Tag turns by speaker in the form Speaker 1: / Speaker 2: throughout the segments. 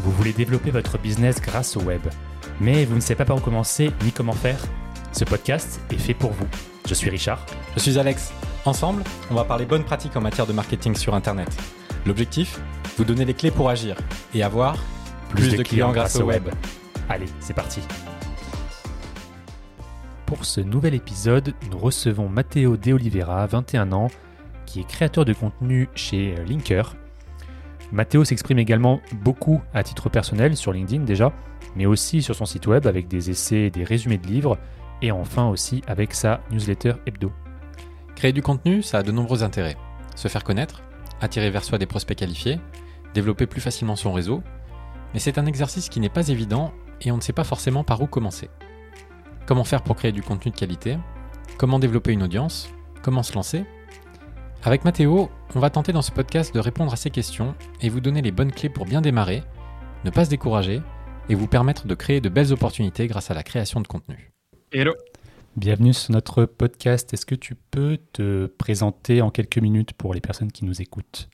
Speaker 1: Vous voulez développer votre business grâce au web, mais vous ne savez pas par où commencer ni comment faire? Ce podcast est fait pour vous. Je suis Richard.
Speaker 2: Je suis Alex. Ensemble, on va parler bonnes pratiques en matière de marketing sur Internet. L'objectif? Vous donner les clés pour agir et avoir plus, de, clients, grâce au web.
Speaker 1: Allez, c'est parti. Pour ce nouvel épisode, nous recevons Matteo De Oliveira, 21 ans, qui est créateur de contenu chez Linker. Matteo s'exprime également beaucoup à titre personnel sur LinkedIn déjà, mais aussi sur son site web avec des essais et des résumés de livres, et enfin aussi avec sa newsletter hebdo.
Speaker 2: Créer du contenu, ça a de nombreux intérêts. Se faire connaître, attirer vers soi des prospects qualifiés, développer plus facilement son réseau, mais c'est un exercice qui n'est pas évident et on ne sait pas forcément par où commencer. Comment faire pour créer du contenu de qualité? Comment développer une audience? Comment se lancer? Avec Mathéo, on va tenter dans ce podcast de répondre à ces questions et vous donner les bonnes clés pour bien démarrer, ne pas se décourager et vous permettre de créer de belles opportunités grâce à la création de contenu.
Speaker 3: Hello
Speaker 1: Bienvenue sur notre podcast. Est-ce que tu peux te présenter en quelques minutes pour les personnes qui nous écoutent?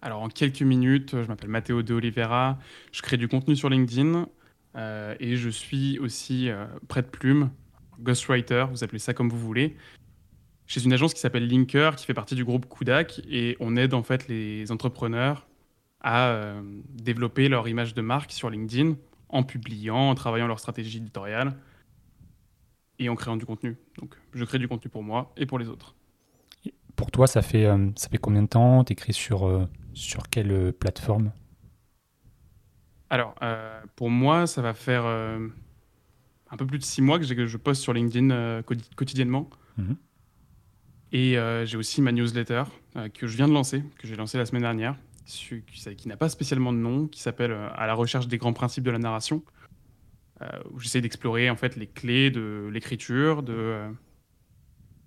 Speaker 3: Alors en quelques minutes, je m'appelle Matteo De Oliveira, je crée du contenu sur LinkedIn euh, et je suis aussi euh, prête-plume, ghostwriter, vous appelez ça comme vous voulez, chez une agence qui s'appelle Linker, qui fait partie du groupe Kudak, et on aide en fait les entrepreneurs à euh, développer leur image de marque sur LinkedIn en publiant, en travaillant leur stratégie éditoriale et en créant du contenu. Donc je crée du contenu pour moi et pour les autres.
Speaker 1: Pour toi, ça fait, ça fait combien de temps? Tu écris sur, sur quelle plateforme?
Speaker 3: Alors, euh, pour moi, ça va faire euh, un peu plus de six mois que, je poste sur LinkedIn euh, quotidiennement. Mhm. Et j'ai aussi ma newsletter que je viens de lancer, que j'ai lancée la semaine dernière, qui, qui n'a pas spécialement de nom, qui s'appelle À la recherche des grands principes de la narration, où j'essaie d'explorer en fait les clés de l'écriture, de,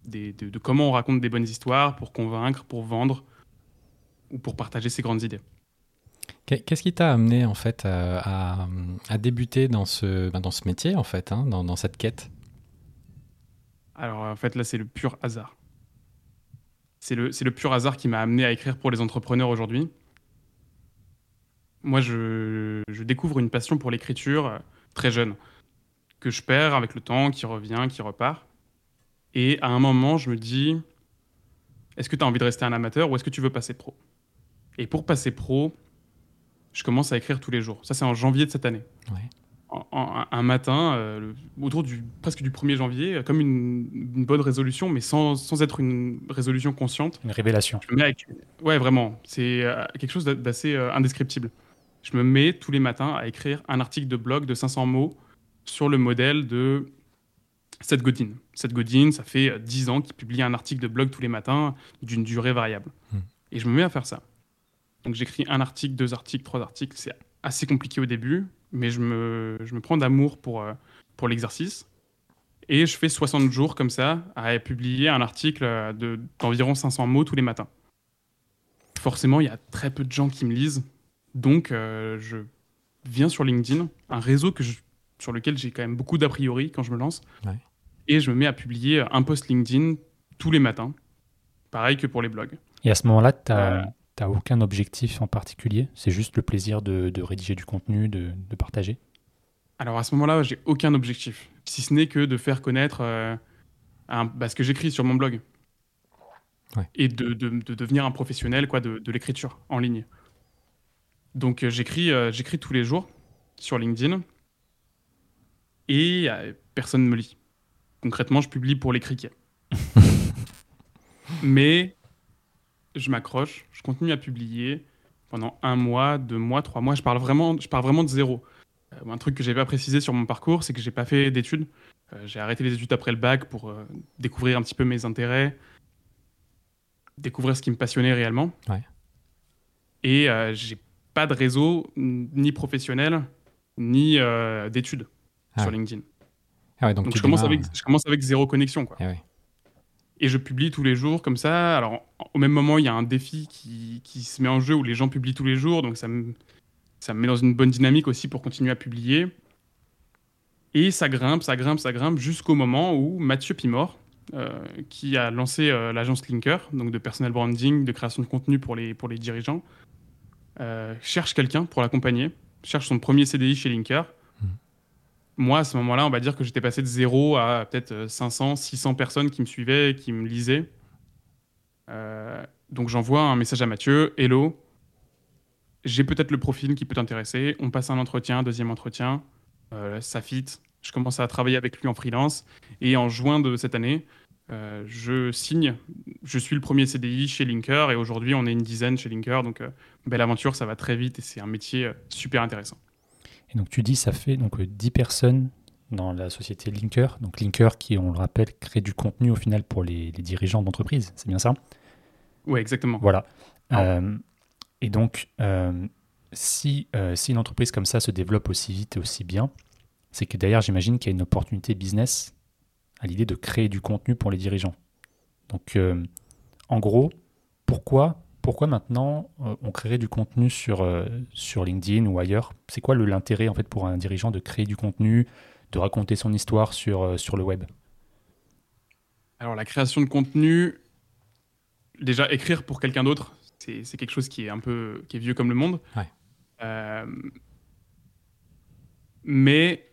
Speaker 3: de comment on raconte des bonnes histoires pour convaincre, pour vendre ou pour partager ses grandes idées.
Speaker 2: Qu'est-ce qui t'a amené en fait à, débuter dans ce, ben, dans ce métier en fait, hein, dans, cette quête?
Speaker 3: Alors en fait là c'est le pur hasard. C'est le, pur hasard qui m'a amené à écrire pour les entrepreneurs aujourd'hui. Moi je, je, découvre une passion pour l'écriture euh, très jeune, que je perds avec le temps, qui revient, qui repart. Et à un moment je me dis, est-ce que tu as envie de rester un amateur ou est-ce que tu veux passer pro? Et pour passer pro, je commence à écrire tous les jours. Ça, c'est en janvier de cette année. Un matin, euh, autour du, presque du 1er janvier, comme une, bonne résolution, mais sans, sans, être une résolution consciente.
Speaker 1: Une révélation.
Speaker 3: Ouais, vraiment. C'est euh, quelque chose d'assez euh, indescriptible. Je me mets tous les matins à écrire un article de blog de 500 mots sur le modèle de Seth Godin. Seth Godin, ça fait 10 ans qu'il publie un article de blog tous les matins d'une durée variable. Hmm. Et je me mets à faire ça. Donc j'écris un article, deux articles, trois articles. C'est assez compliqué au début, mais je me, je me prends d'amour pour, euh, pour l'exercice. Et je fais 60 jours comme ça à publier un article euh, d'environ 500 mots tous les matins. Forcément, il y a très peu de gens qui me lisent. Donc euh, je viens sur LinkedIn, un réseau que sur lequel j'ai quand même beaucoup d'a priori quand je me lance. Et je me mets à publier un post LinkedIn tous les matins. Pareil que pour les blogs.
Speaker 1: Et à ce moment-là, tu as T'as aucun objectif en particulier? C'est juste le plaisir de, rédiger du contenu, de, partager?
Speaker 3: Alors à ce moment-là, j'ai aucun objectif, si ce n'est que de faire connaître euh, bah, ce que j'écris sur mon blog. Et de, devenir un professionnel quoi, de, l'écriture en ligne. Donc euh, j'écris, euh, j'écris tous les jours sur LinkedIn et personne ne me lit. Concrètement, je publie pour les criquets. Mais je m'accroche, je continue à publier pendant un mois, deux mois, trois mois. Je parle vraiment, je pars vraiment de zéro. Euh, un truc que j'ai pas précisé sur mon parcours, c'est que j'ai pas fait d'études. Euh, j'ai arrêté les études après le bac pour euh, découvrir un petit peu mes intérêts, découvrir ce qui me passionnait réellement. Et j'ai pas de réseau ni professionnel ni d'études ah sur LinkedIn. Ah donc, je, commence avec, je commence avec zéro connexion. Quoi. Ah et je publie tous les jours comme ça. Alors, au même moment, il y a un défi qui, qui, se met en jeu où les gens publient tous les jours. Donc, ça me, ça me met dans une bonne dynamique aussi pour continuer à publier. Et ça grimpe, ça grimpe, ça grimpe jusqu'au moment où Mathieu Pimor, euh, qui a lancé euh, l'agence Linker, donc de personal branding, de création de contenu pour les, pour les dirigeants, euh, cherche quelqu'un pour l'accompagner, cherche son premier CDI chez Linker. Moi, à ce moment-là, on va dire que j'étais passé de zéro à peut-être 500, 600 personnes qui me suivaient, qui me lisaient. Euh, donc j'envoie un message à Mathieu, Hello, j'ai peut-être le profil qui peut t'intéresser. On passe un entretien, deuxième entretien, euh, ça fit. Je commence à travailler avec lui en freelance. Et en juin de cette année, euh, je signe. Je suis le premier CDI chez Linker. Et aujourd'hui, on est une dizaine chez Linker. Donc, euh, belle aventure, ça va très vite et c'est un métier euh, super intéressant.
Speaker 1: Et donc tu dis ça fait donc euh, 10 personnes dans la société Linker. Donc Linker qui, on le rappelle, crée du contenu au final pour les, les dirigeants d'entreprise. C'est bien ça?
Speaker 3: Ouais, exactement.
Speaker 1: Voilà.
Speaker 3: Ah.
Speaker 1: Euh, et donc, euh, si, euh, si une entreprise comme ça se développe aussi vite et aussi bien, c'est que derrière, j'imagine qu'il y a une opportunité business à l'idée de créer du contenu pour les dirigeants. Donc, euh, en gros, pourquoi, pourquoi maintenant euh, on créerait du contenu sur, euh, sur LinkedIn ou ailleurs? C'est quoi l'intérêt en fait pour un dirigeant de créer du contenu, de raconter son histoire sur, euh, sur le web?
Speaker 3: Alors, la création de contenu, déjà écrire pour quelqu'un d'autre, c'est c'est quelque chose qui est un peu qui est vieux comme le monde.
Speaker 2: Ouais.
Speaker 3: Euh, mais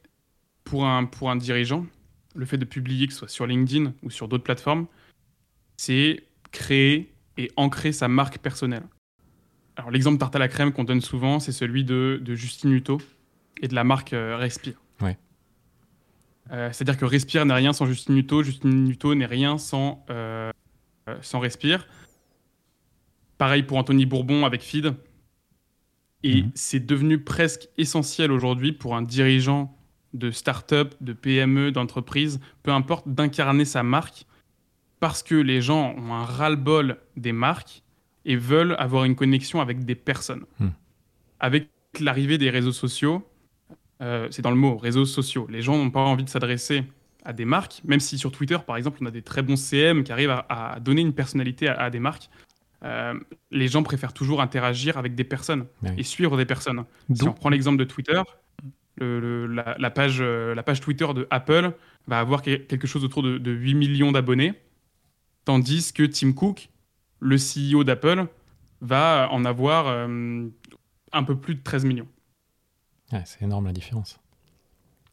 Speaker 3: pour un, pour un dirigeant, le fait de publier, que ce soit sur LinkedIn ou sur d'autres plateformes, c'est créer et ancrer sa marque personnelle. Alors, l'exemple tarte à la crème qu'on donne souvent, c'est celui de, de Justine Hutto et de la marque euh, Respire.
Speaker 2: Ouais.
Speaker 3: Euh, C'est-à-dire que Respire n'est rien sans Justine Hutto, Justine Hutto n'est rien sans, euh, sans Respire. Pareil pour Anthony Bourbon avec Feed. Et
Speaker 1: Mhm.
Speaker 3: c'est devenu presque essentiel aujourd'hui pour un dirigeant de start-up, de PME, d'entreprise, peu importe, d'incarner sa marque parce que les gens ont un ras-le-bol des marques et veulent avoir une connexion avec des personnes.
Speaker 2: Hmm.
Speaker 3: Avec l'arrivée des réseaux sociaux, euh, c'est dans le mot, réseaux sociaux, les gens n'ont pas envie de s'adresser à des marques, même si sur Twitter, par exemple, on a des très bons CM qui arrivent à, à donner une personnalité à, à des marques. euh, les gens préfèrent toujours interagir avec des personnes
Speaker 2: Oui.
Speaker 3: et suivre des personnes. Si on
Speaker 1: Donc,
Speaker 3: prend l'exemple de Twitter, le- le- la, la page, euh, la page Twitter de Apple va avoir que- quelque chose autour de, de 8 millions d'abonnés, tandis que Tim Cook, le CEO d'Apple, va en avoir euh, un peu plus de 13 millions.
Speaker 2: Ouais, c'est énorme la différence.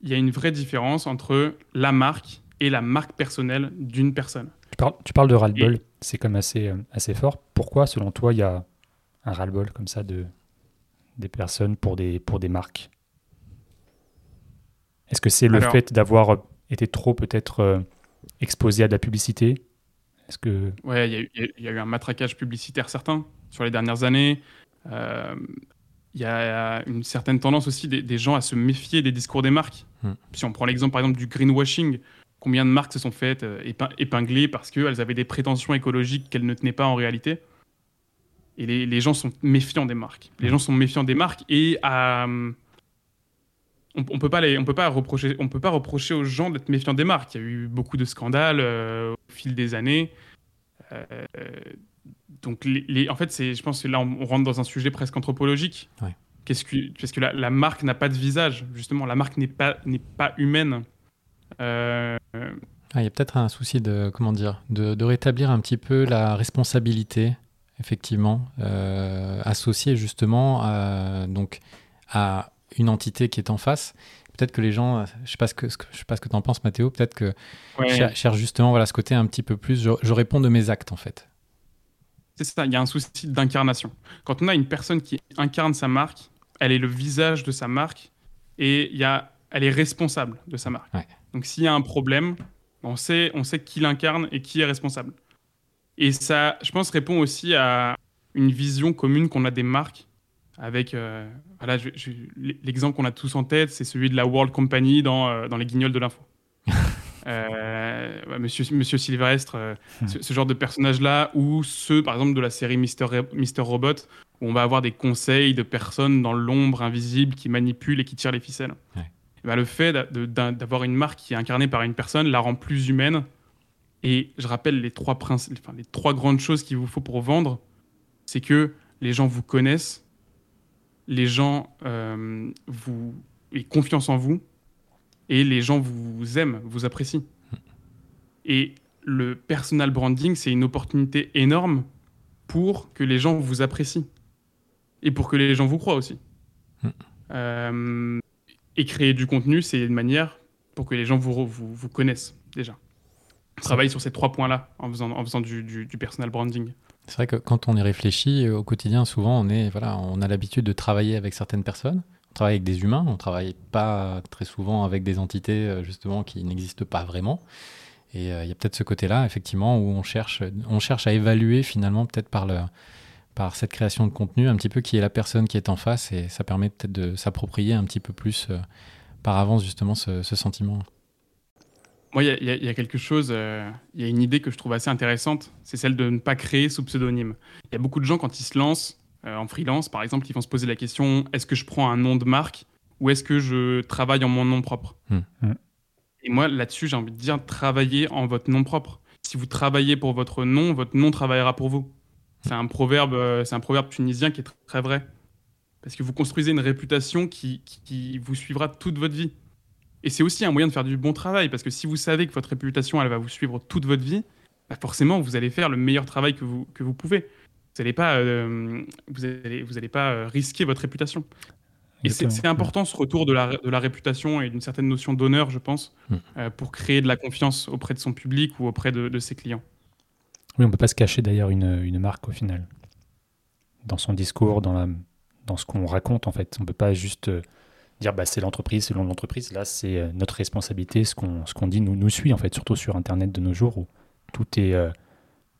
Speaker 3: Il y a une vraie différence entre la marque et la marque personnelle d'une personne.
Speaker 1: tu, parles, tu parles de ras-le-bol, c'est comme assez, euh, assez fort. Pourquoi, selon toi, il y a un ras-le-bol comme ça de, des personnes pour des, pour des marques? Est-ce que c'est le
Speaker 3: Alors-
Speaker 1: fait d'avoir été trop peut-être euh, exposé à de la publicité? Est-ce que
Speaker 3: Ouais, il y, a eu- y a- un matraquage publicitaire certain sur les dernières années. Euh, Il y a une certaine tendance aussi des, des gens à se méfier des discours des marques.
Speaker 2: Hmm.
Speaker 3: Si on prend l'exemple par exemple du greenwashing, combien de marques se sont faites euh, épin- épingler parce qu'elles avaient des prétentions écologiques qu'elles ne tenaient pas en réalité? Et les, les gens sont méfiants des marques. Les gens sont méfiants des marques et à, on, on peut pas les, on peut pas reprocher, on peut pas reprocher aux gens d'être méfiants des marques. Il y a eu beaucoup de scandales euh, au fil des années. Euh, donc, les, les- en fait, c'est, je pense que là, on, on rentre dans un sujet presque anthropologique.
Speaker 2: Ouais.
Speaker 3: Qu'est-ce que, parce que la, la marque n'a pas de visage, justement. La marque n'est pas, n'est pas humaine. Euh,
Speaker 2: Ah, il y a peut-être un souci de comment dire de, de rétablir un petit peu la responsabilité, effectivement, associée justement à, donc à une entité qui est en face. Peut-être que les gens, euh, je sais pas ce que, ce que- je sais pas ce que tu en penses, Mathéo. Peut-être que
Speaker 3: ouais,
Speaker 2: cher- justement voilà ce côté un petit peu plus. Je, je réponds de mes actes en fait.
Speaker 3: c'est ça. Il y a un souci d'incarnation. Quand on a une personne qui incarne sa marque, elle est le visage de sa marque et il y a, elle est responsable de sa marque.
Speaker 2: Ouais.
Speaker 3: Donc, s'il y a un problème, on sait, on sait qui l'incarne et qui est responsable. Et ça, je pense, répond aussi à une vision commune qu'on a des marques. Avec, euh, voilà, l'exemple qu'on a tous en tête, c'est celui de la World Company dans, euh, dans les Guignols de l'info. Euh, Monsieur, Monsieur Sylvestre,
Speaker 1: Hmm.
Speaker 3: ce, ce genre de personnage-là, ou ceux, par exemple, de la série Mister, Mister Robot, où on va avoir des conseils de personnes dans l'ombre invisible qui manipulent et qui tirent les ficelles.
Speaker 2: Ouais.
Speaker 3: Et ben, le fait d'avoir une marque qui est incarnée par une personne la rend plus humaine. Et je rappelle les trois, princi- enfin, les trois grandes choses qu'il vous faut pour vendre, c'est que les gens vous connaissent, les gens euh, vous aient confiance en vous, et les gens vous aiment, vous apprécient. Et le personal branding, c'est une opportunité énorme pour que les gens vous apprécient. et pour que les gens vous croient aussi. Euh, et créer du contenu, c'est une manière pour que les gens vous, vous, vous connaissent déjà. On travaille sur ces trois points-là en faisant, en faisant du, du, du personal branding.
Speaker 2: C'est vrai que quand on y réfléchit euh, au quotidien, souvent on est voilà, on a l'habitude de travailler avec certaines personnes. On travaille avec des humains, on travaille pas très souvent avec des entités euh, justement qui n'existent pas vraiment. Et euh, il y a peut-être ce côté-là, effectivement, où on cherche, on cherche à évaluer finalement peut-être par le, par cette création de contenu un petit peu qui est la personne qui est en face et ça permet peut-être de s'approprier un petit peu plus par avance justement ce, ce sentiment.
Speaker 3: Moi, il y, y, a quelque chose, il euh, y a une idée que je trouve assez intéressante, c'est celle de ne pas créer sous pseudonyme. Il y a beaucoup de gens, quand ils se lancent euh, en freelance, par exemple, qui vont se poser la question est-ce que je prends un nom de marque ou est-ce que je travaille en mon nom propre
Speaker 2: Hmm.
Speaker 1: Hmm.
Speaker 3: Et moi, là-dessus, j'ai envie de dire travaillez en votre nom propre. Si vous travaillez pour votre nom, votre nom travaillera pour vous. C'est un proverbe, euh, c'est un proverbe tunisien qui est tr- très vrai. Parce que vous construisez une réputation qui, qui- qui vous suivra toute votre vie. Et c'est aussi un moyen de faire du bon travail, parce que si vous savez que votre réputation, elle va vous suivre toute votre vie, bah forcément, vous allez faire le meilleur travail que vous, que vous pouvez. Vous n'allez pas, euh, vous allez, vous allez pas euh, risquer votre réputation. Et c'est important ce retour de la, de la réputation et d'une certaine notion d'honneur, je pense,
Speaker 2: Mm.
Speaker 3: euh, pour créer de la confiance auprès de son public ou auprès de, de ses clients.
Speaker 1: Oui, on peut pas se cacher d'ailleurs une, une marque au final. Dans son discours, dans, la, dans ce qu'on raconte en fait. On peut pas juste dire bah, c'est l'entreprise, c'est le nom de l'entreprise. Là, c'est euh, notre responsabilité. Ce qu'on ce qu'on dit nous, nous suit en fait, surtout sur Internet de nos jours où tout est, euh,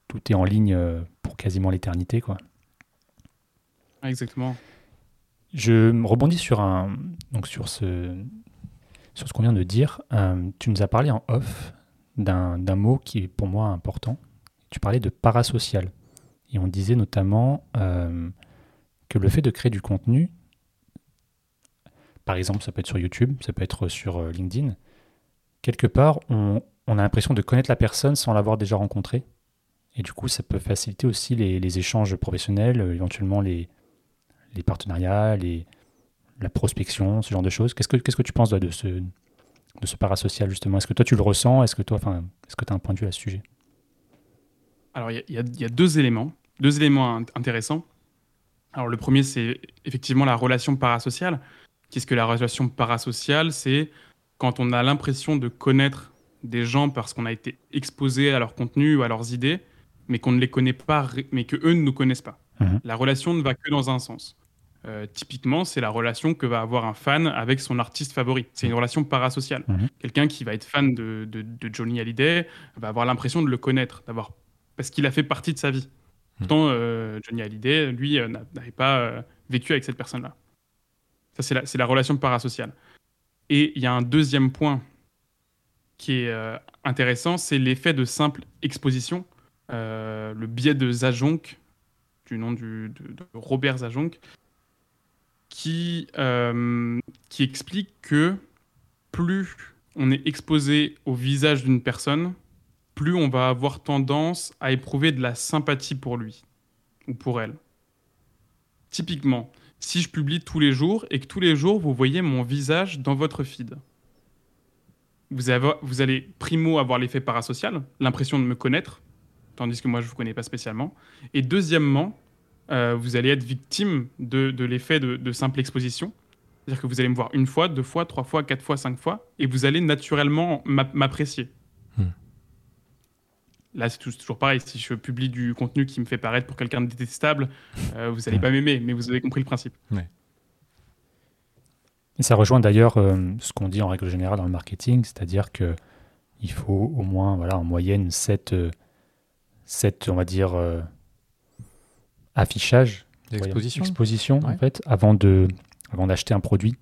Speaker 1: tout est en ligne euh, pour quasiment l'éternité. quoi.
Speaker 3: Exactement.
Speaker 1: Je rebondis sur, un, donc sur, ce, sur ce qu'on vient de dire. Euh, tu nous as parlé en off d'un d'un mot qui est pour moi important. Tu parlais de parasocial. Et on disait notamment euh, que le fait de créer du contenu, par exemple, ça peut être sur YouTube, ça peut être sur euh, LinkedIn, quelque part, on, a l'impression de connaître la personne sans l'avoir déjà rencontrée. Et du coup, ça peut faciliter aussi les, échanges professionnels, euh, éventuellement les, partenariats, la prospection, ce genre de choses. Qu'est-ce que, tu penses de, ce, de ce parasocial, justement? Est-ce que toi, tu le ressens? Est-ce que toi, que tu as un point de vue à ce sujet?
Speaker 3: Alors, il y, a- deux éléments, deux éléments int- intéressants. Alors, le premier, c'est effectivement la relation parasociale. Qu'est-ce que la relation parasociale C'est quand on a l'impression de connaître des gens parce qu'on a été exposé à leur contenu ou à leurs idées, mais qu'on ne les connaît pas, mais que eux ne nous connaissent pas.
Speaker 1: Mhm.
Speaker 3: La relation ne va que dans un sens. Euh, typiquement, c'est la relation que va avoir un fan avec son artiste favori. C'est une relation parasociale.
Speaker 1: Mhm.
Speaker 3: Quelqu'un qui va être fan de, de- de Johnny Hallyday va avoir l'impression de le connaître, d'avoir parce qu'il a fait partie de sa vie. Pourtant, euh, Johnny Hallyday, lui, euh, n'a- n'avait pas euh, vécu avec cette personne-là. Ça, c'est la, relation parasociale. Et il y a un deuxième point qui est euh, intéressant, c'est l'effet de simple exposition, euh, le biais de Zajonc, du nom de, Robert Zajonc, euh, qui explique que plus on est exposé au visage d'une personne, plus on va avoir tendance à éprouver de la sympathie pour lui ou pour elle. Typiquement, si je publie tous les jours et que tous les jours vous voyez mon visage dans votre feed, vous, allez primo avoir l'effet parasocial, l'impression de me connaître, tandis que moi je ne vous connais pas spécialement. Et deuxièmement, euh, vous allez être victime de, l'effet de, de simple exposition. C'est-à-dire que vous allez me voir une fois, deux fois, trois fois, quatre fois, cinq fois, et vous allez naturellement m'a- m'apprécier. Là, c'est tou- toujours pareil. Si je publie du contenu qui me fait paraître pour quelqu'un de détestable, euh, vous n'allez pas m'aimer, mais vous avez compris le principe.
Speaker 1: Et ça rejoint d'ailleurs euh, ce qu'on dit en règle générale dans le marketing, c'est-à-dire que il faut au moins, voilà, en moyenne, 7, on va dire, euh, affichages,
Speaker 2: L'exposition
Speaker 1: exposition, en fait, avant de, avant d'acheter un produit.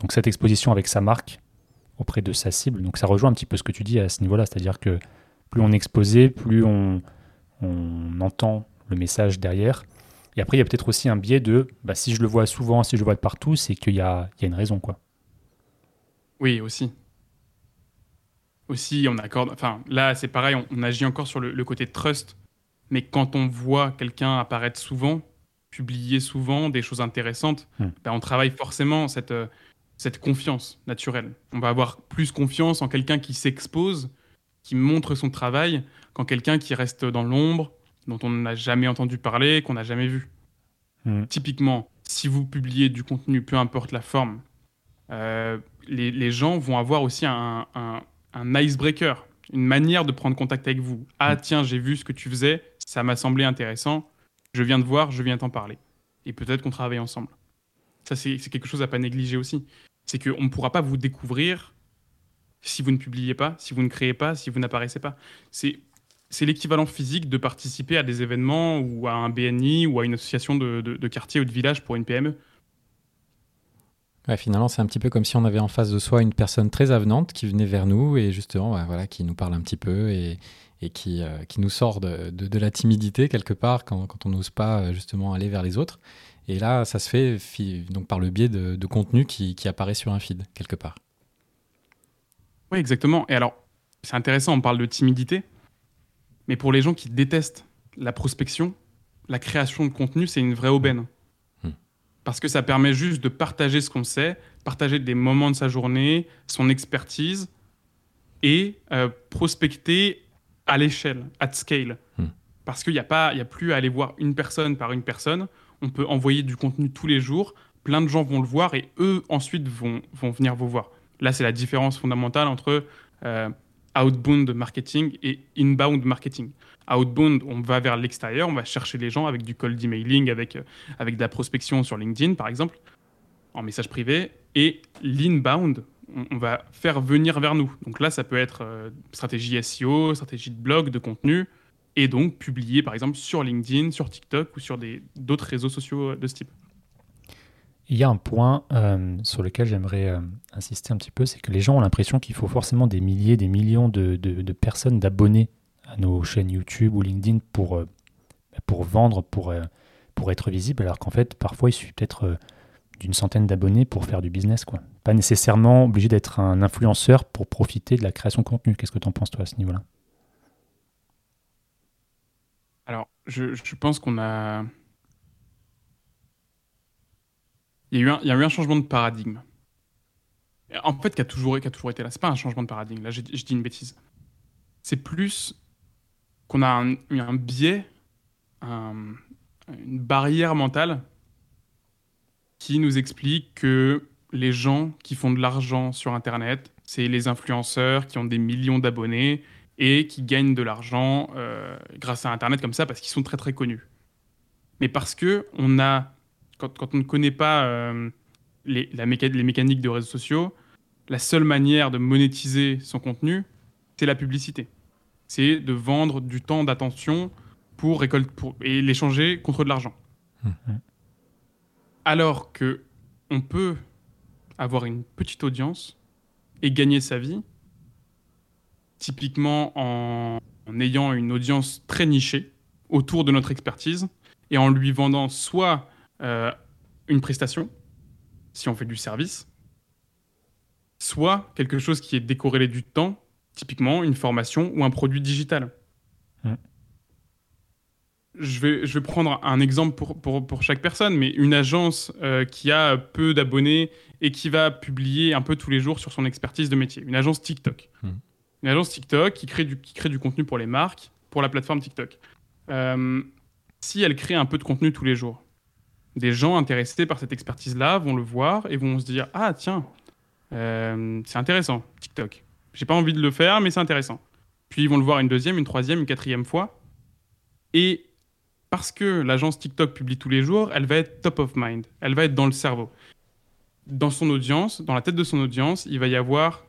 Speaker 1: Donc cette exposition avec sa marque auprès de sa cible. Donc ça rejoint un petit peu ce que tu dis à ce niveau-là, c'est-à-dire que plus on est exposé, plus on, on entend le message derrière. Et après, il y a peut-être aussi un biais de, bah, si je le vois souvent, si je le vois de partout, c'est qu'il y a, il y a une raison, quoi.
Speaker 3: Oui, aussi. Aussi, on accorde. Enfin, là, c'est pareil, on, on agit encore sur le, le côté trust. Mais quand on voit quelqu'un apparaître souvent, publier souvent des choses intéressantes, ben, on travaille forcément cette, euh, cette confiance naturelle. On va avoir plus confiance en quelqu'un qui s'expose, qui montre son travail, qu'en quelqu'un qui reste dans l'ombre, dont on n'a jamais entendu parler, qu'on n'a jamais vu.
Speaker 1: Hmm.
Speaker 3: Typiquement, si vous publiez du contenu, peu importe la forme, euh, les, gens vont avoir aussi un, un, icebreaker, une manière de prendre contact avec vous. Ah mm. tiens, j'ai vu ce que tu faisais, ça m'a semblé intéressant, je viens de voir, je viens t'en parler. Et peut-être qu'on travaille ensemble. Ça, c'est quelque chose à pas négliger aussi. C'est qu'on ne pourra pas vous découvrir si vous ne publiez pas, si vous ne créez pas, si vous n'apparaissez pas. C'est l'équivalent physique de participer à des événements ou à un BNI ou à une association de, quartier ou de village pour une PME.
Speaker 2: finalement, c'est un petit peu comme si on avait en face de soi une personne très avenante qui venait vers nous et justement, voilà, qui nous parle un petit peu et, qui, euh, qui, nous sort de, la timidité quelque part quand, on n'ose pas euh, justement aller vers les autres. Et là, ça se fait donc par le biais de, de contenu qui, qui apparaît sur un feed quelque part.
Speaker 3: Oui, exactement. Et alors, c'est intéressant, on parle de timidité. Mais pour les gens qui détestent la prospection, la création de contenu, c'est une vraie aubaine. Hmm. Parce que ça permet juste de partager ce qu'on sait, partager des moments de sa journée, son expertise, et euh, prospecter à l'échelle, at scale. Hmm. Parce qu'il n'y a, pas, a plus à aller voir une personne par une personne. On peut envoyer du contenu tous les jours. Plein de gens vont le voir et eux, ensuite, vont, vont venir vous voir. Là, c'est la différence fondamentale entre euh, outbound marketing et inbound marketing. Outbound, on va vers l'extérieur, on va chercher les gens avec du cold emailing, avec, euh, avec de la prospection sur LinkedIn, par exemple, en message privé. Et l'inbound, on, va faire venir vers nous. Donc là, ça peut être euh, stratégie SEO, stratégie de blog, de contenu, et donc publier, par exemple, sur LinkedIn, sur TikTok ou sur d'autres réseaux sociaux de ce type.
Speaker 1: Il y a un point euh, sur lequel j'aimerais euh, insister un petit peu, c'est que les gens ont l'impression qu'il faut forcément des milliers, des millions de, personnes, d'abonnés à nos chaînes YouTube ou LinkedIn pour, euh, pour vendre, pour, pour être visible, alors qu'en fait, parfois, il suffit peut-être d'une centaine d'abonnés pour faire du business. Quoi. Pas nécessairement obligé d'être un influenceur pour profiter de la création de contenu. Qu'est-ce que tu en penses, toi, à ce niveau-là?
Speaker 3: Alors, je, je pense qu'on a il y, a eu un, changement de paradigme. En fait, qui a toujours, qui a toujours été là. C'est pas un changement de paradigme. Là, je, dis une bêtise. C'est plus qu'on a un, un biais, une barrière mentale qui nous explique que les gens qui font de l'argent sur Internet, c'est les influenceurs qui ont des millions d'abonnés et qui gagnent de l'argent euh, grâce à Internet comme ça parce qu'ils sont très très connus. Mais parce que on a quand, on ne connaît pas euh, les, la les mécaniques de réseaux sociaux, la seule manière de monétiser son contenu, c'est la publicité. C'est de vendre du temps d'attention pour récolter pour, et l'échanger contre de l'argent. Mmh. Alors que on peut avoir une petite audience et gagner sa vie, typiquement en, en ayant une audience très nichée autour de notre expertise et en lui vendant soit euh, une prestation, si on fait du service, soit quelque chose qui est décorrélé du temps, typiquement une formation ou un produit digital. Je, vais, je vais prendre un exemple pour, pour, pour chaque personne, mais une agence euh, qui a peu d'abonnés et qui va publier un peu tous les jours sur son expertise de métier. Une agence TikTok. Une agence TikTok qui crée, du, qui crée du contenu pour les marques, pour la plateforme TikTok. Euh, si elle crée un peu de contenu tous les jours, des gens intéressés par cette expertise-là vont le voir et vont se dire Ah, tiens, euh, c'est intéressant, TikTok. J'ai pas envie de le faire, mais c'est intéressant. Puis ils vont le voir une deuxième, une troisième, une quatrième fois. Et parce que l'agence TikTok publie tous les jours, elle va être top of mind. Elle va être dans le cerveau. Dans son audience, dans la tête de son audience, il va y avoir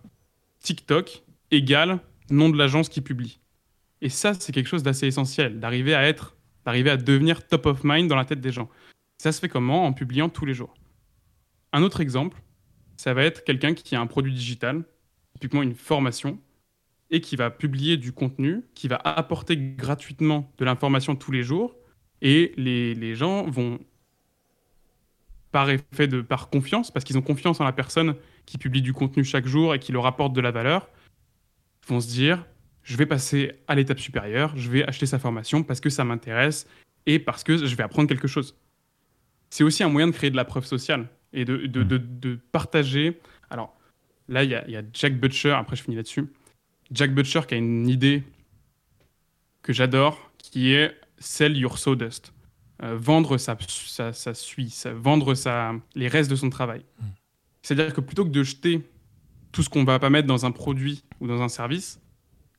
Speaker 3: TikTok égale nom de l'agence qui publie. Et ça, c'est quelque chose d'assez essentiel, d'arriver à être, d'arriver à devenir top of mind dans la tête des gens. Ça se fait comment En publiant tous les jours? Un autre exemple, ça va être quelqu'un qui a un produit digital, typiquement une formation, et qui va publier du contenu, qui va apporter gratuitement de l'information tous les jours, et les, gens vont, par effet de par confiance, parce qu'ils ont confiance en la personne qui publie du contenu chaque jour et qui leur apporte de la valeur, vont se dire je vais passer à l'étape supérieure, je vais acheter sa formation parce que ça m'intéresse et parce que je vais apprendre quelque chose c'est aussi un moyen de créer de la preuve sociale et de, de, de, partager. Alors là, il y, y, a Jack Butcher, après je finis là-dessus. Jack Butcher qui a une idée que j'adore, qui est Sell Your Sawdust. euh, vendre sa, sa, sa suie, sa- vendre sa, les restes de son travail.
Speaker 2: Mm.
Speaker 3: C'est-à-dire que plutôt que de jeter tout ce qu'on va pas mettre dans un produit ou dans un service,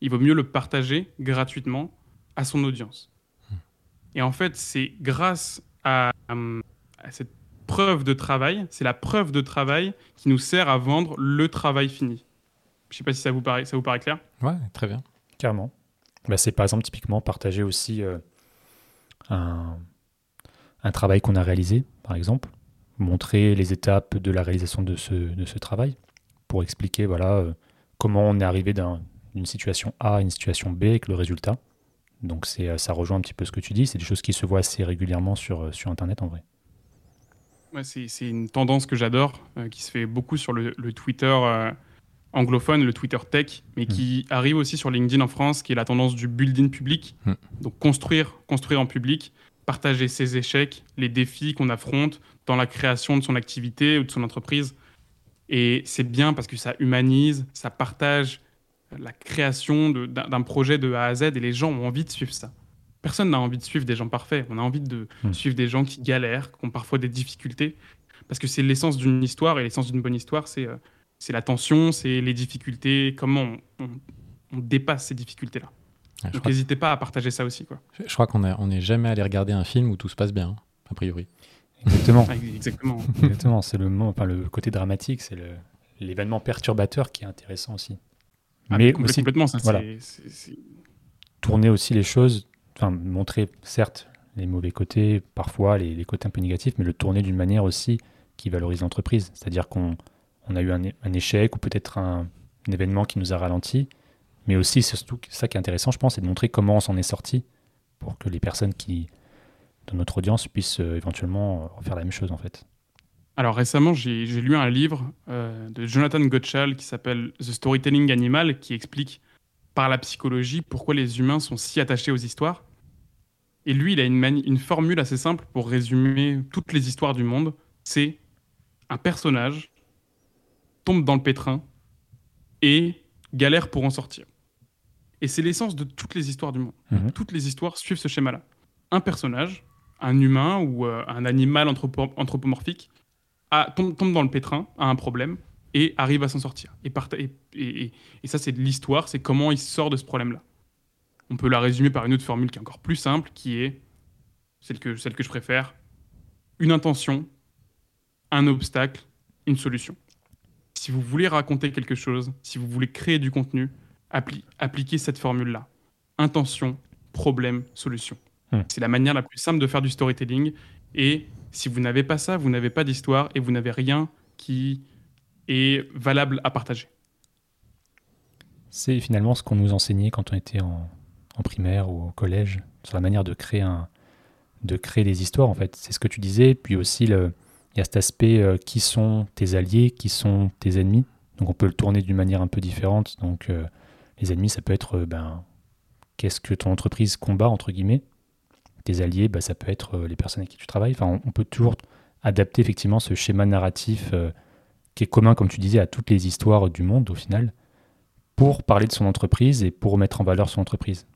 Speaker 3: il vaut mieux le partager gratuitement à son audience. Et en fait, c'est grâce à, hum, à cette preuve de travail, c'est la preuve de travail qui nous sert à vendre le travail fini. Je sais pas si ça vous paraît, ça vous paraît clair?
Speaker 2: Ouais, très bien.
Speaker 1: Carrément. Bah, c'est par exemple typiquement partager aussi euh, un, un travail qu'on a réalisé, par exemple, montrer les étapes de la réalisation de ce, de ce travail pour expliquer voilà, euh, comment on est arrivé d'un- d'une situation A à une situation B avec le résultat. Donc c'est, euh, ça rejoint un petit peu ce que tu dis, c'est des choses qui se voient assez régulièrement sur, sur Internet en vrai.
Speaker 3: Ouais, c'est une tendance que j'adore, euh, qui se fait beaucoup sur le, le Twitter euh, anglophone, le Twitter tech, mais qui arrive aussi sur LinkedIn en France, qui est la tendance du building public.
Speaker 2: Mm.
Speaker 3: Donc construire, construire en public, partager ses échecs, les défis qu'on affronte dans la création de son activité ou de son entreprise. Et c'est bien parce que ça humanise, ça partage la création d'un projet de A à Z et les gens ont envie de suivre ça. Personne n'a envie de suivre des gens parfaits. On a envie de
Speaker 1: Mm.
Speaker 3: suivre des gens qui galèrent, qui ont parfois des difficultés. Parce que c'est l'essence d'une histoire et l'essence d'une bonne histoire, c'est euh, c'est la tension, c'est les difficultés, comment on, on- on dépasse ces difficultés-là.
Speaker 2: Ouais,
Speaker 3: Donc n'hésitez pas à partager ça aussi. Quoi.
Speaker 2: je crois qu'on est- on n'est jamais allé regarder un film où tout se passe bien, hein, a priori.
Speaker 1: Exactement.
Speaker 3: Ah, exactement.
Speaker 1: Exactement, c'est le, enfin, le côté dramatique, c'est le- l'événement perturbateur qui est intéressant aussi.
Speaker 3: Ah,
Speaker 1: Mais aussi
Speaker 3: complètement, ça,
Speaker 1: voilà. tourner aussi les choses, enfin montrer certes les mauvais côtés, parfois les, côtés un peu négatifs, mais le tourner d'une manière aussi qui valorise l'entreprise. C'est-à-dire qu'on on a eu un, échec ou peut-être un, événement qui nous a ralenti, mais aussi c'est surtout ça qui est intéressant, je pense, c'est de montrer comment on s'en est sorti pour que les personnes qui de notre audience puissent euh, éventuellement euh, faire la même chose en fait.
Speaker 3: Alors récemment, j'ai j'ai lu un livre euh, de Jonathan Gottschall qui s'appelle The Storytelling Animal, qui explique par la psychologie pourquoi les humains sont si attachés aux histoires. Et lui, il a une, formule assez simple pour résumer toutes les histoires du monde. C'est un personnage tombe dans le pétrin et galère pour en sortir. Et c'est l'essence de toutes les histoires du monde.
Speaker 1: Mhm.
Speaker 3: Toutes les histoires suivent ce schéma-là. Un personnage, un humain ou euh, un animal anthropo- anthropomorphique, a- tombe, tombe dans le pétrin, a un problème et arrive à s'en sortir. Et, parta- et- et- et- et ça, c'est de l'histoire, c'est comment il sort de ce problème-là. On peut la résumer par une autre formule qui est encore plus simple, qui est celle que, celle que je préfère une intention, un obstacle, une solution. Si vous voulez raconter quelque chose, si vous voulez créer du contenu, appli- appliquez cette formule-là. Intention, problème, solution.
Speaker 1: Hmm.
Speaker 3: C'est la manière la plus simple de faire du storytelling. Et si vous n'avez pas ça, vous n'avez pas d'histoire et vous n'avez rien qui est valable à partager.
Speaker 1: C'est finalement ce qu'on nous enseignait quand on était en, primaire ou au collège, sur la manière de créer, un, de créer des histoires, en fait. C'est ce que tu disais. Puis aussi, il y a cet aspect euh, qui sont tes alliés, qui sont tes ennemis. Donc on peut le tourner d'une manière un peu différente. Donc euh, les ennemis, ça peut être euh, ben, qu'est-ce que ton entreprise combat, entre guillemets. Tes alliés, ben, ça peut être les personnes avec qui tu travailles. Enfin, on, on peut toujours adapter effectivement ce schéma narratif qui est commun, comme tu disais, à toutes les histoires du monde au final pour parler de son entreprise et pour mettre en valeur son entreprise.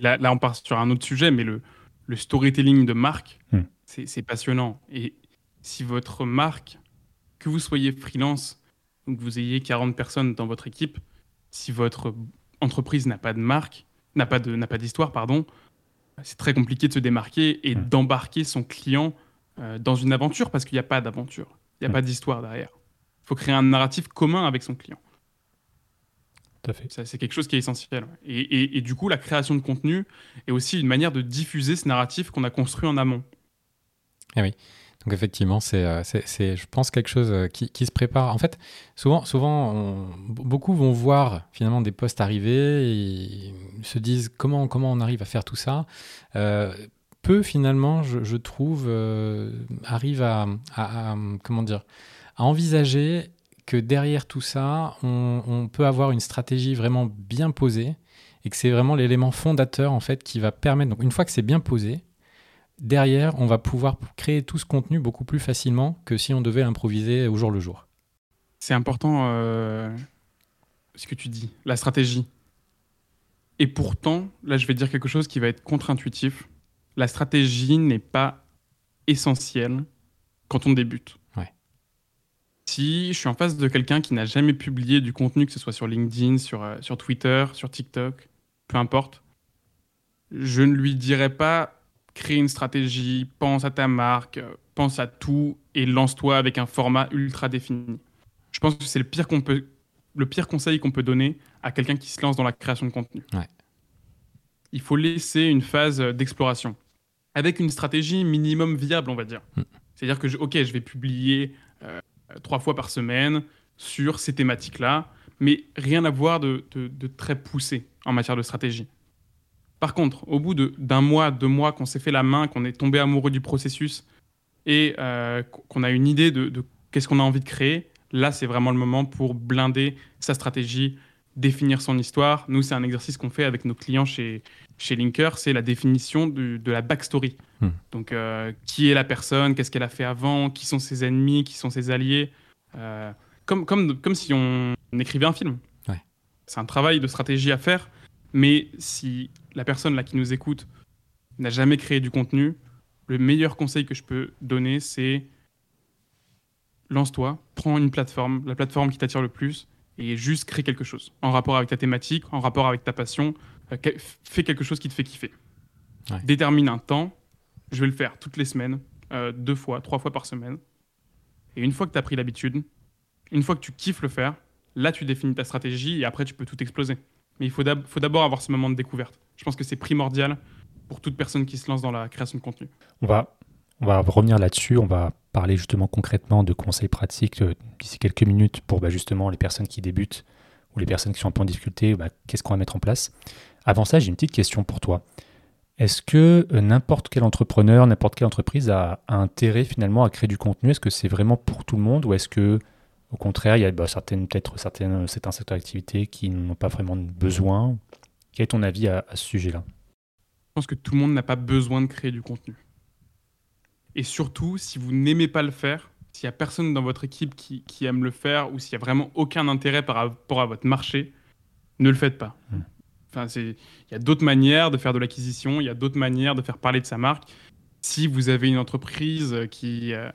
Speaker 3: Là, là, on part sur un autre sujet, mais le, le storytelling de marque,
Speaker 1: Hmm.
Speaker 3: c'est passionnant. Et si votre marque, que vous soyez freelance ou que vous ayez 40 personnes dans votre équipe, si votre entreprise n'a pas de marque, n'a pas de- n'a pas d'histoire, pardon, c'est très compliqué de se démarquer et
Speaker 1: Hmm.
Speaker 3: d'embarquer son client euh, dans une aventure parce qu'il n'y a pas d'aventure, il n'y a
Speaker 1: Hmm.
Speaker 3: pas d'histoire derrière. Il faut créer un narratif commun avec son client.
Speaker 1: Tout à fait.
Speaker 3: Ça, C'est quelque chose qui est essentiel. Et, et- et du coup, la création de contenu est aussi une manière de diffuser ce narratif qu'on a construit en amont.
Speaker 2: Donc effectivement, c'est, euh, je pense, quelque chose euh, qui, qui se prépare. En fait, souvent, souvent on- beaucoup vont voir finalement des postes arriver et se disent comment, comment on arrive à faire tout ça? Euh, peu finalement, je, trouve, euh, arrivent à, comment dire, à envisager que derrière tout ça, on, on peut avoir une stratégie vraiment bien posée et que c'est vraiment l'élément fondateur en fait qui va permettre. Donc une fois que c'est bien posé, derrière, on va pouvoir créer tout ce contenu beaucoup plus facilement que si on devait improviser au jour le jour.
Speaker 3: C'est important euh, ce que tu dis, la stratégie. Et pourtant, là, je vais dire quelque chose qui va être contre-intuitif. La stratégie n'est pas essentielle quand on débute.
Speaker 2: Ouais.
Speaker 3: Si je suis en face de quelqu'un qui n'a jamais publié du contenu, que ce soit sur LinkedIn, sur, euh, sur Twitter, sur TikTok, peu importe, je ne lui dirai pas crée une stratégie, pense à ta marque, pense à tout et lance-toi avec un format ultra défini. Je pense que c'est le pire qu'on peut, le pire conseil qu'on peut donner à quelqu'un qui se lance dans la création de contenu.
Speaker 2: Ouais.
Speaker 3: Il faut laisser une phase d'exploration avec une stratégie minimum viable, on va dire.
Speaker 2: Mm.
Speaker 3: C'est-à-dire que, je, ok, je vais publier euh, trois fois par semaine sur ces thématiques-là, mais rien à voir de, de- de très poussé en matière de stratégie. Par contre, au bout de- d'un mois, deux mois, qu'on s'est fait la main, qu'on est tombé amoureux du processus et euh, qu'on a une idée de, de qu'est-ce qu'on a envie de créer, là, c'est vraiment le moment pour blinder sa stratégie, définir son histoire. Nous, c'est un exercice qu'on fait avec nos clients chez, chez Linker, c'est la définition du- de la backstory.
Speaker 2: Hmm.
Speaker 3: Donc, euh, qui est la personne, qu'est-ce qu'elle a fait avant, qui sont ses ennemis, qui sont ses alliés. Euh, comme, comme, comme si on, on écrivait un film.
Speaker 2: Ouais.
Speaker 3: C'est un travail de stratégie à faire, mais si la personne là qui nous écoute n'a jamais créé du contenu, le meilleur conseil que je peux donner, c'est lance-toi, prends une plateforme, la plateforme qui t'attire le plus, et juste crée quelque chose en rapport avec ta thématique, en rapport avec ta passion. Euh, fais quelque chose qui te fait kiffer.
Speaker 2: Ouais.
Speaker 3: Détermine un temps. Je vais le faire toutes les semaines, euh, deux fois, trois fois par semaine. Et une fois que tu as pris l'habitude, une fois que tu kiffes le faire, là tu définis ta stratégie et après tu peux tout exploser. Mais il faut d'ab- faut d'abord avoir ce moment de découverte. Je pense que c'est primordial pour toute personne qui se lance dans la création de contenu.
Speaker 1: On va, on va revenir là-dessus. On va parler justement concrètement de conseils pratiques euh, d'ici quelques minutes pour bah, justement les personnes qui débutent ou les personnes qui sont un peu en difficulté. bah, Qu'est-ce qu'on va mettre en place Avant ça, j'ai une petite question pour toi. Est-ce que euh, n'importe quel entrepreneur, n'importe quelle entreprise a, a intérêt finalement à créer du contenu? Est-ce que c'est vraiment pour tout le monde ou est-ce que au contraire, il y a bah, certaines, peut-être certaines, certains secteurs d'activité qui n'ont pas vraiment besoin? Quel est ton avis à- à ce sujet-là?
Speaker 3: Je pense que tout le monde n'a pas besoin de créer du contenu. Et surtout, si vous n'aimez pas le faire, s'il n'y a personne dans votre équipe qui, qui aime le faire ou s'il n'y a vraiment aucun intérêt par rapport à votre marché, ne le faites pas.
Speaker 1: Hmm.
Speaker 3: Enfin, il y a d'autres manières de faire de l'acquisition, il y a d'autres manières de faire parler de sa marque. Si vous avez une entreprise qui, euh,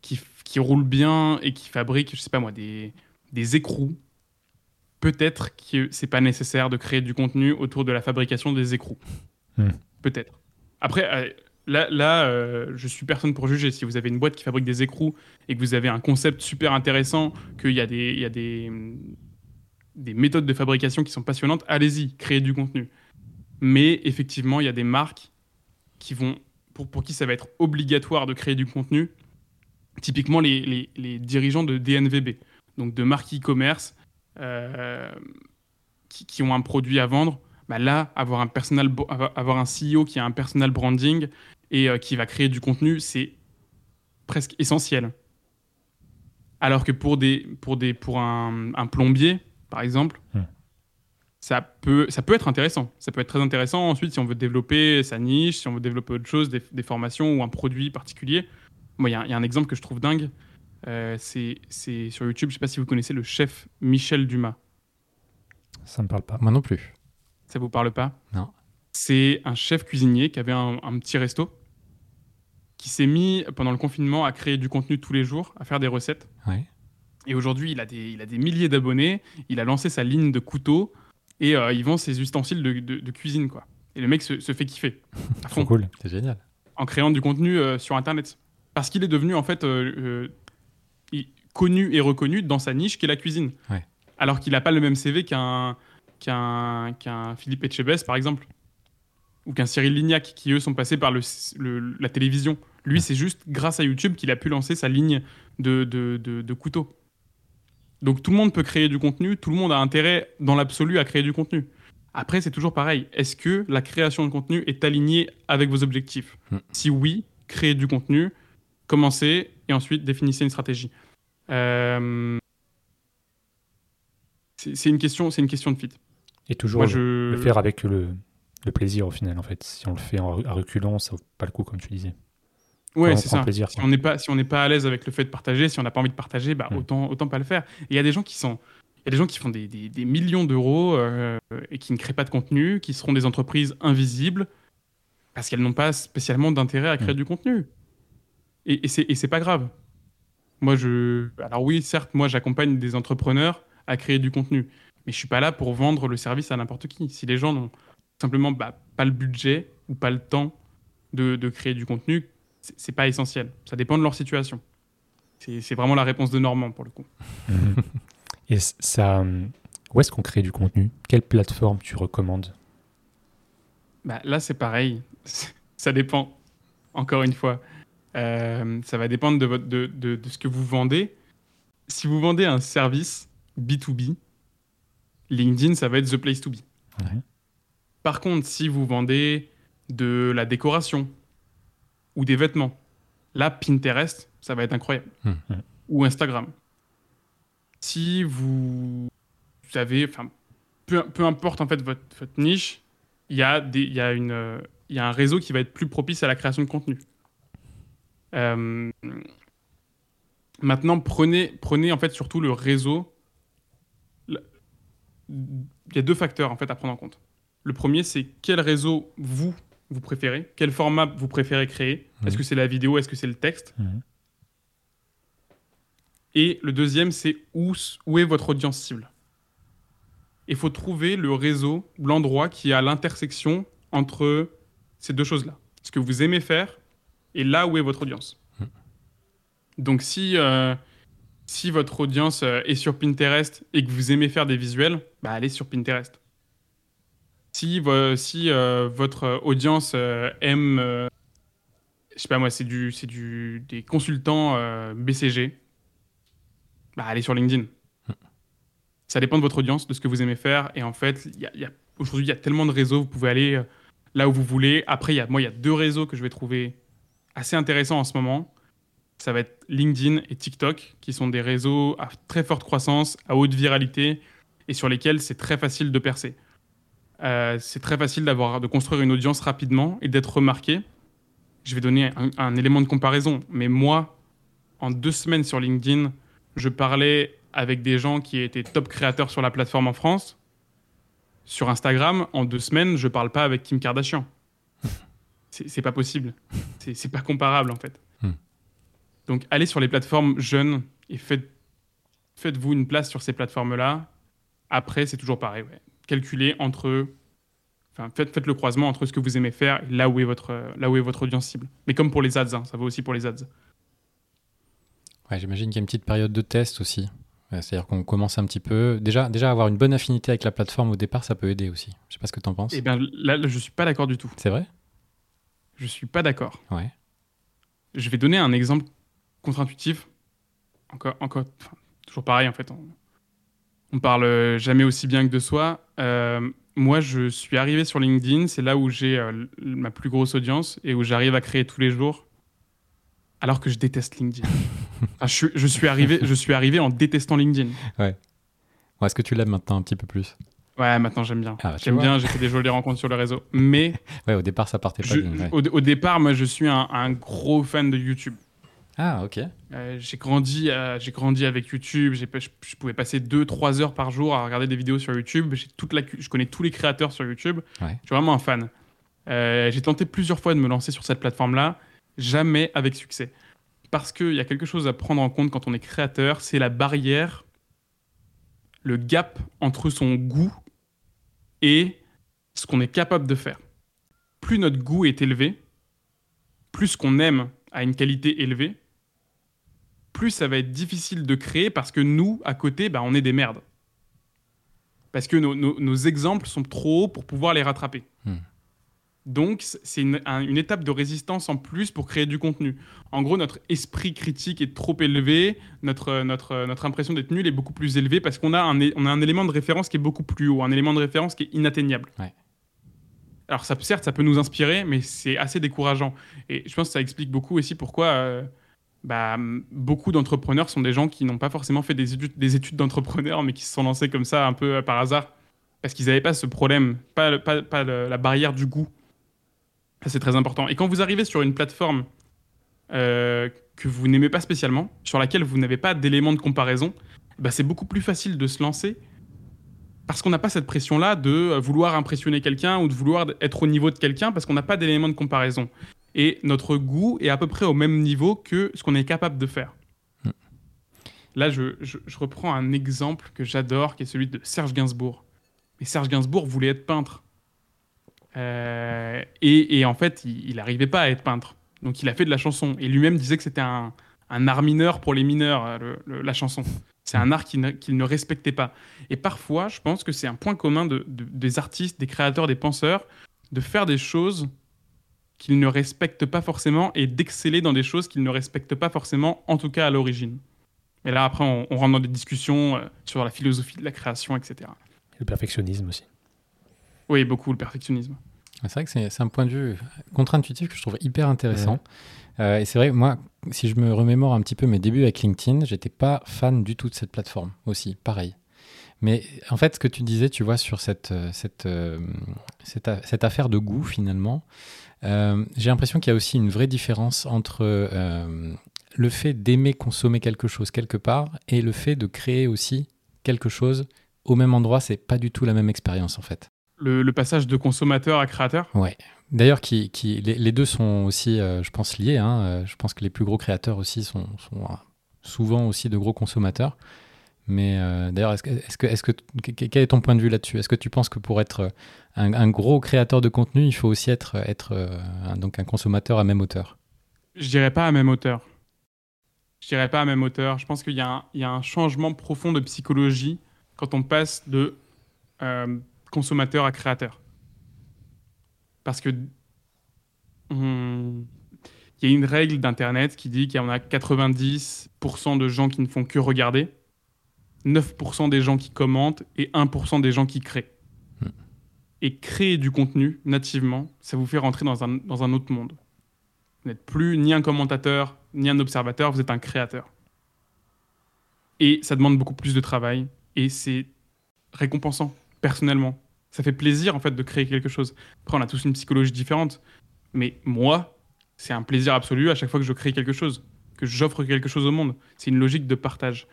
Speaker 3: qui, qui roule bien et qui fabrique, je sais pas moi, des, des écrous, peut-être que c'est pas nécessaire de créer du contenu autour de la fabrication des écrous.
Speaker 1: Hmm.
Speaker 3: Peut-être. Après, euh, là, là euh, je suis personne pour juger. Si vous avez une boîte qui fabrique des écrous et que vous avez un concept super intéressant, qu'il y a des, il y a des, des méthodes de fabrication qui sont passionnantes, allez-y, créez du contenu. Mais effectivement, il y a des marques qui vont, pour, pour qui ça va être obligatoire de créer du contenu. Typiquement, les, les- dirigeants de DNVB, donc de marques e-commerce, euh, qui, qui ont un produit à vendre, bah là, avoir un, personal, avoir un CEO qui a un personal branding et euh, qui va créer du contenu, c'est presque essentiel. Alors que pour, des, pour, des, pour un plombier, par exemple,
Speaker 1: Hmm.
Speaker 3: ça, peut, ça peut être intéressant. Ça peut être très intéressant ensuite si on veut développer sa niche, si on veut développer autre chose, des, des formations ou un produit particulier. Moi, il y, a- il y a un exemple que je trouve dingue. Euh, c'est c'est sur YouTube, je ne sais pas si vous connaissez le chef Michel Dumas.
Speaker 1: Ça ne me parle pas.
Speaker 2: Moi non plus.
Speaker 3: Ça vous parle pas?
Speaker 2: Non.
Speaker 3: C'est un chef cuisinier qui avait un, un petit resto, qui s'est mis pendant le confinement à créer du contenu tous les jours, à faire des recettes.
Speaker 2: Ouais.
Speaker 3: Et aujourd'hui, il, a des- il a des milliers d'abonnés, il a lancé sa ligne de couteaux et euh, il vend ses ustensiles de, de- de cuisine. quoi. Et le mec se, se fait kiffer à fond
Speaker 1: cool.
Speaker 2: C'est génial.
Speaker 3: en créant du contenu euh, sur Internet. Parce qu'il est devenu en fait euh, connu et reconnu dans sa niche qui est la cuisine.
Speaker 2: Ouais.
Speaker 3: Alors qu'il n'a pas le même CV qu'un Philippe Etchebest par exemple. Ou qu'un Cyril Lignac qui eux sont passés par le, le- la télévision. Lui c'est juste grâce à YouTube qu'il a pu lancer sa ligne de, de, de- de couteaux. Donc tout le monde peut créer du contenu, tout le monde a intérêt dans l'absolu à créer du contenu. Après, c'est toujours pareil. Est-ce que la création de contenu est alignée avec vos objectifs
Speaker 2: Hmm.
Speaker 3: Si oui, créez du contenu, commencez et ensuite définissez une stratégie. Euh, C'est une, question- c'est une question de fit.
Speaker 1: Et toujours
Speaker 3: Moi,
Speaker 1: le-
Speaker 3: je...
Speaker 1: le faire avec le, le plaisir au final, en fait. Si on le fait en, à reculons, ça vaut pas le coup, comme tu disais.
Speaker 3: Ouais, c'est ça.
Speaker 1: plaisir,
Speaker 3: si
Speaker 1: quoi.
Speaker 3: on n'est pas, si on n'est pas à l'aise avec le fait de partager, si on n'a pas envie de partager, bah,
Speaker 1: Hmm.
Speaker 3: autant, autant pas le faire. Il y a des gens qui sont, il y a des gens qui font des, des- des millions d'euros euh, et qui ne créent pas de contenu, qui seront des entreprises invisibles. Parce qu'elles n'ont pas spécialement d'intérêt à créer
Speaker 1: Mm.
Speaker 3: du contenu. Et, et c'est et c'est pas grave. Moi, je. Alors, oui, certes, moi, j'accompagne des entrepreneurs à créer du contenu. Mais je suis pas là pour vendre le service à n'importe qui. Si les gens n'ont simplement bah, pas le budget ou pas le temps de, de créer du contenu, c'est pas essentiel. Ça dépend de leur situation. C'est vraiment la réponse de Normand pour le coup.
Speaker 1: Et ça, où est-ce qu'on crée du contenu? Quelle plateforme tu recommandes?
Speaker 3: Bah, là, c'est pareil. ça dépend. Encore une fois. Euh, ça va dépendre de, votre, de, de- de ce que vous vendez. Si vous vendez un service B2B, LinkedIn, ça va être the place to be.
Speaker 1: Ouais.
Speaker 3: Par contre, si vous vendez de la décoration ou des vêtements, là, Pinterest, ça va être incroyable.
Speaker 2: Hmm.
Speaker 3: Ou Instagram. Si vous avez, enfin, peu, peu importe en fait votre, votre niche, il y, a des- il y, a une, euh, il y a un réseau qui va être plus propice à la création de contenu. Euh, maintenant, prenez, prenez en fait surtout le réseau. Il y a deux facteurs en fait à prendre en compte. Le premier, c'est quel réseau vous vous préférez, quel format vous préférez créer? Est-ce
Speaker 2: Mhm.
Speaker 3: que c'est la vidéo, est-ce que c'est le texte?
Speaker 1: Mhm.
Speaker 3: Et le deuxième, c'est où est votre audience cible? Il faut trouver le réseau, l'endroit qui est à l'intersection entre ces deux choses-là. Ce que vous aimez faire et là où est votre audience.
Speaker 2: Mhm.
Speaker 3: Donc si, euh, si votre audience euh, est sur Pinterest et que vous aimez faire des visuels, bah allez sur Pinterest. Si, euh, votre audience euh, aime, euh, je sais pas moi, c'est du, c'est du, des consultants euh, BCG, bah allez sur LinkedIn. Ça dépend de votre audience, de ce que vous aimez faire. Et en fait, y y a- aujourd'hui, il y a tellement de réseaux, vous pouvez aller là où vous voulez. Après, moi, il y a deux réseaux que je vais trouver assez intéressants en ce moment. Ça va être LinkedIn et TikTok, qui sont des réseaux à très forte croissance, à haute viralité, et sur lesquels c'est très facile de percer. Euh, c'est très facile d'avoir, de construire une audience rapidement et d'être remarqué. Je vais donner un, un élément de comparaison. Mais moi, en deux semaines sur LinkedIn, je parlais avec des gens qui étaient top créateurs sur la plateforme en France. Sur Instagram, en deux semaines, je parle pas avec Kim Kardashian. C'est pas possible. C'est pas comparable en fait.
Speaker 2: Hmm.
Speaker 3: Donc allez sur les plateformes jeunes et faites, faites-vous une place sur ces plateformes-là. Après, c'est toujours pareil. ouais. Calculez entre. Enfin, faites, faites le croisement entre ce que vous aimez faire et là où est votre, là où est votre audience cible. Mais comme pour les ads, hein, ça vaut aussi pour les ads.
Speaker 2: Ouais, j'imagine qu'il y a une petite période de test aussi. C'est-à-dire qu'on commence un petit peu. Déjà, déjà, avoir une bonne affinité avec la plateforme au départ, ça peut aider aussi. Je sais pas ce que tu en penses.
Speaker 3: Eh bien là, là, je suis pas d'accord du tout.
Speaker 2: C'est vrai?
Speaker 3: Je suis pas d'accord.
Speaker 2: Ouais.
Speaker 3: Je vais donner un exemple contre-intuitif. Encore, encore, enfin, toujours pareil en fait. On, on parle euh, jamais aussi bien que de soi. Euh, moi, je suis arrivé sur LinkedIn. C'est là où j'ai euh, ma plus grosse audience et où j'arrive à créer tous les jours. Alors que je déteste LinkedIn. Je, suis, je suis arrivé, je suis arrivé en détestant LinkedIn.
Speaker 2: Ouais, Est-ce que tu l'aimes maintenant un petit peu plus?
Speaker 3: Ouais, maintenant j'aime bien.
Speaker 2: Ah, tu
Speaker 3: j'aime bien. J'ai fait des jolies rencontres sur le réseau. Mais
Speaker 2: Ouais, au départ, ça partait pas
Speaker 3: je-
Speaker 2: bien. ouais.
Speaker 3: au, au départ, moi, je suis un, un gros fan de YouTube.
Speaker 2: Ah, ok.
Speaker 3: Euh, j'ai grandi, euh, j'ai grandi avec YouTube. J'ai, je, je pouvais passer 2-3 heures par jour à regarder des vidéos sur YouTube. Toute la, je connais tous les créateurs sur YouTube.
Speaker 2: Ouais.
Speaker 3: Je suis vraiment un fan. Euh, j'ai tenté plusieurs fois de me lancer sur cette plateforme-là, jamais avec succès. Parce qu'il y a quelque chose à prendre en compte quand on est créateur, c'est la barrière, le gap entre son goût et ce qu'on est capable de faire. Plus notre goût est élevé, plus ce qu'on aime a une qualité élevée, plus ça va être difficile de créer parce que nous, à côté, bah, on est des merdes. Parce que nos, nos- nos exemples sont trop hauts pour pouvoir les rattraper.
Speaker 2: Hmm.
Speaker 3: Donc, c'est une, un- une étape de résistance en plus pour créer du contenu. En gros, notre esprit critique est trop élevé, notre, notre, notre impression d'être nul est beaucoup plus élevée parce qu'on a, un on a un élément de référence qui est beaucoup plus haut, un élément de référence qui est inatteignable.
Speaker 2: Ouais.
Speaker 3: Alors, ça, certes, ça peut nous inspirer, mais c'est assez décourageant. Et je pense que ça explique beaucoup aussi pourquoi euh, bah, beaucoup d'entrepreneurs sont des gens qui n'ont pas forcément fait des études, des études d'entrepreneur, mais qui se sont lancés comme ça un peu euh, par hasard. Parce qu'ils n'avaient pas ce problème, pas, la barrière du goût. C'est très important. Et quand vous arrivez sur une plateforme euh, que vous n'aimez pas spécialement, sur laquelle vous n'avez pas d'éléments de comparaison, bah, c'est beaucoup plus facile de se lancer parce qu'on n'a pas cette pression-là de vouloir impressionner quelqu'un ou de vouloir être au niveau de quelqu'un parce qu'on n'a pas d'éléments de comparaison. Et notre goût est à peu près au même niveau que ce qu'on est capable de faire.
Speaker 2: Mm.
Speaker 3: Là, je, je- je reprends un exemple que j'adore, qui est celui de Serge Gainsbourg. Et Serge Gainsbourg voulait être peintre. Euh, et, et en fait, il n'arrivait pas à être peintre. Donc il a fait de la chanson. Et lui-même disait que c'était un, un art mineur pour les mineurs, euh, le- le- la chanson. C'est un art qu'il ne, respectait pas. Et parfois, je pense que c'est un point commun de- de- des artistes, des créateurs, des penseurs, de faire des choses qu'ils ne respectent pas forcément et d'exceller dans des choses qu'ils ne respectent pas forcément, en tout cas à l'origine. Et là, après, on, on rentre dans des discussions euh, sur la philosophie de la création, etc.
Speaker 1: Le perfectionnisme aussi.
Speaker 3: Oui, beaucoup le perfectionnisme.
Speaker 2: C'est vrai que c'est un point de vue contre-intuitif que je trouve hyper intéressant. Euh, et c'est vrai, moi, si je me remémore un petit peu mes débuts avec LinkedIn, j'étais pas fan du tout de cette plateforme aussi, pareil. Mais en fait, ce que tu disais, tu vois, sur cette, euh, cette, cette affaire de goût, finalement, euh, j'ai l'impression qu'il y a aussi une vraie différence entre euh, le fait d'aimer consommer quelque chose quelque part et le fait de créer aussi quelque chose au même endroit. C'est pas du tout la même expérience, en fait.
Speaker 3: Le, le passage de consommateur à créateur?
Speaker 2: Ouais. D'ailleurs, qui, qui, les, les deux sont aussi, euh, je pense, liés. hein. Je pense que les plus gros créateurs aussi sont, sont, souvent aussi de gros consommateurs. Mais euh, d'ailleurs, est-ce que, quel est ton point de vue là-dessus? Est-ce que tu penses que pour être euh, un, gros créateur de contenu, il faut aussi être, euh, un, donc un consommateur à même hauteur?
Speaker 3: Je dirais pas à même hauteur. Je dirais pas à même hauteur. Je pense qu'il y, a un- changement profond de psychologie quand on passe de consommateur à créateur. Parce que on- il y a une règle d'Internet qui dit qu'il y en a 90% de gens qui ne font que regarder, 9% des gens qui commentent et 1% des gens qui créent.
Speaker 2: Hmm.
Speaker 3: Et créer du contenu nativement, ça vous fait rentrer dans un, dans un autre monde. Vous n'êtes plus ni un commentateur, ni un observateur, vous êtes un créateur. Et ça demande beaucoup plus de travail, et c'est récompensant, personnellement. Ça fait plaisir, en fait, de créer quelque chose. Après, on a tous une psychologie différente, mais moi, c'est un plaisir absolu à chaque fois que je crée quelque chose, que j'offre quelque chose au monde. C'est une logique de partage.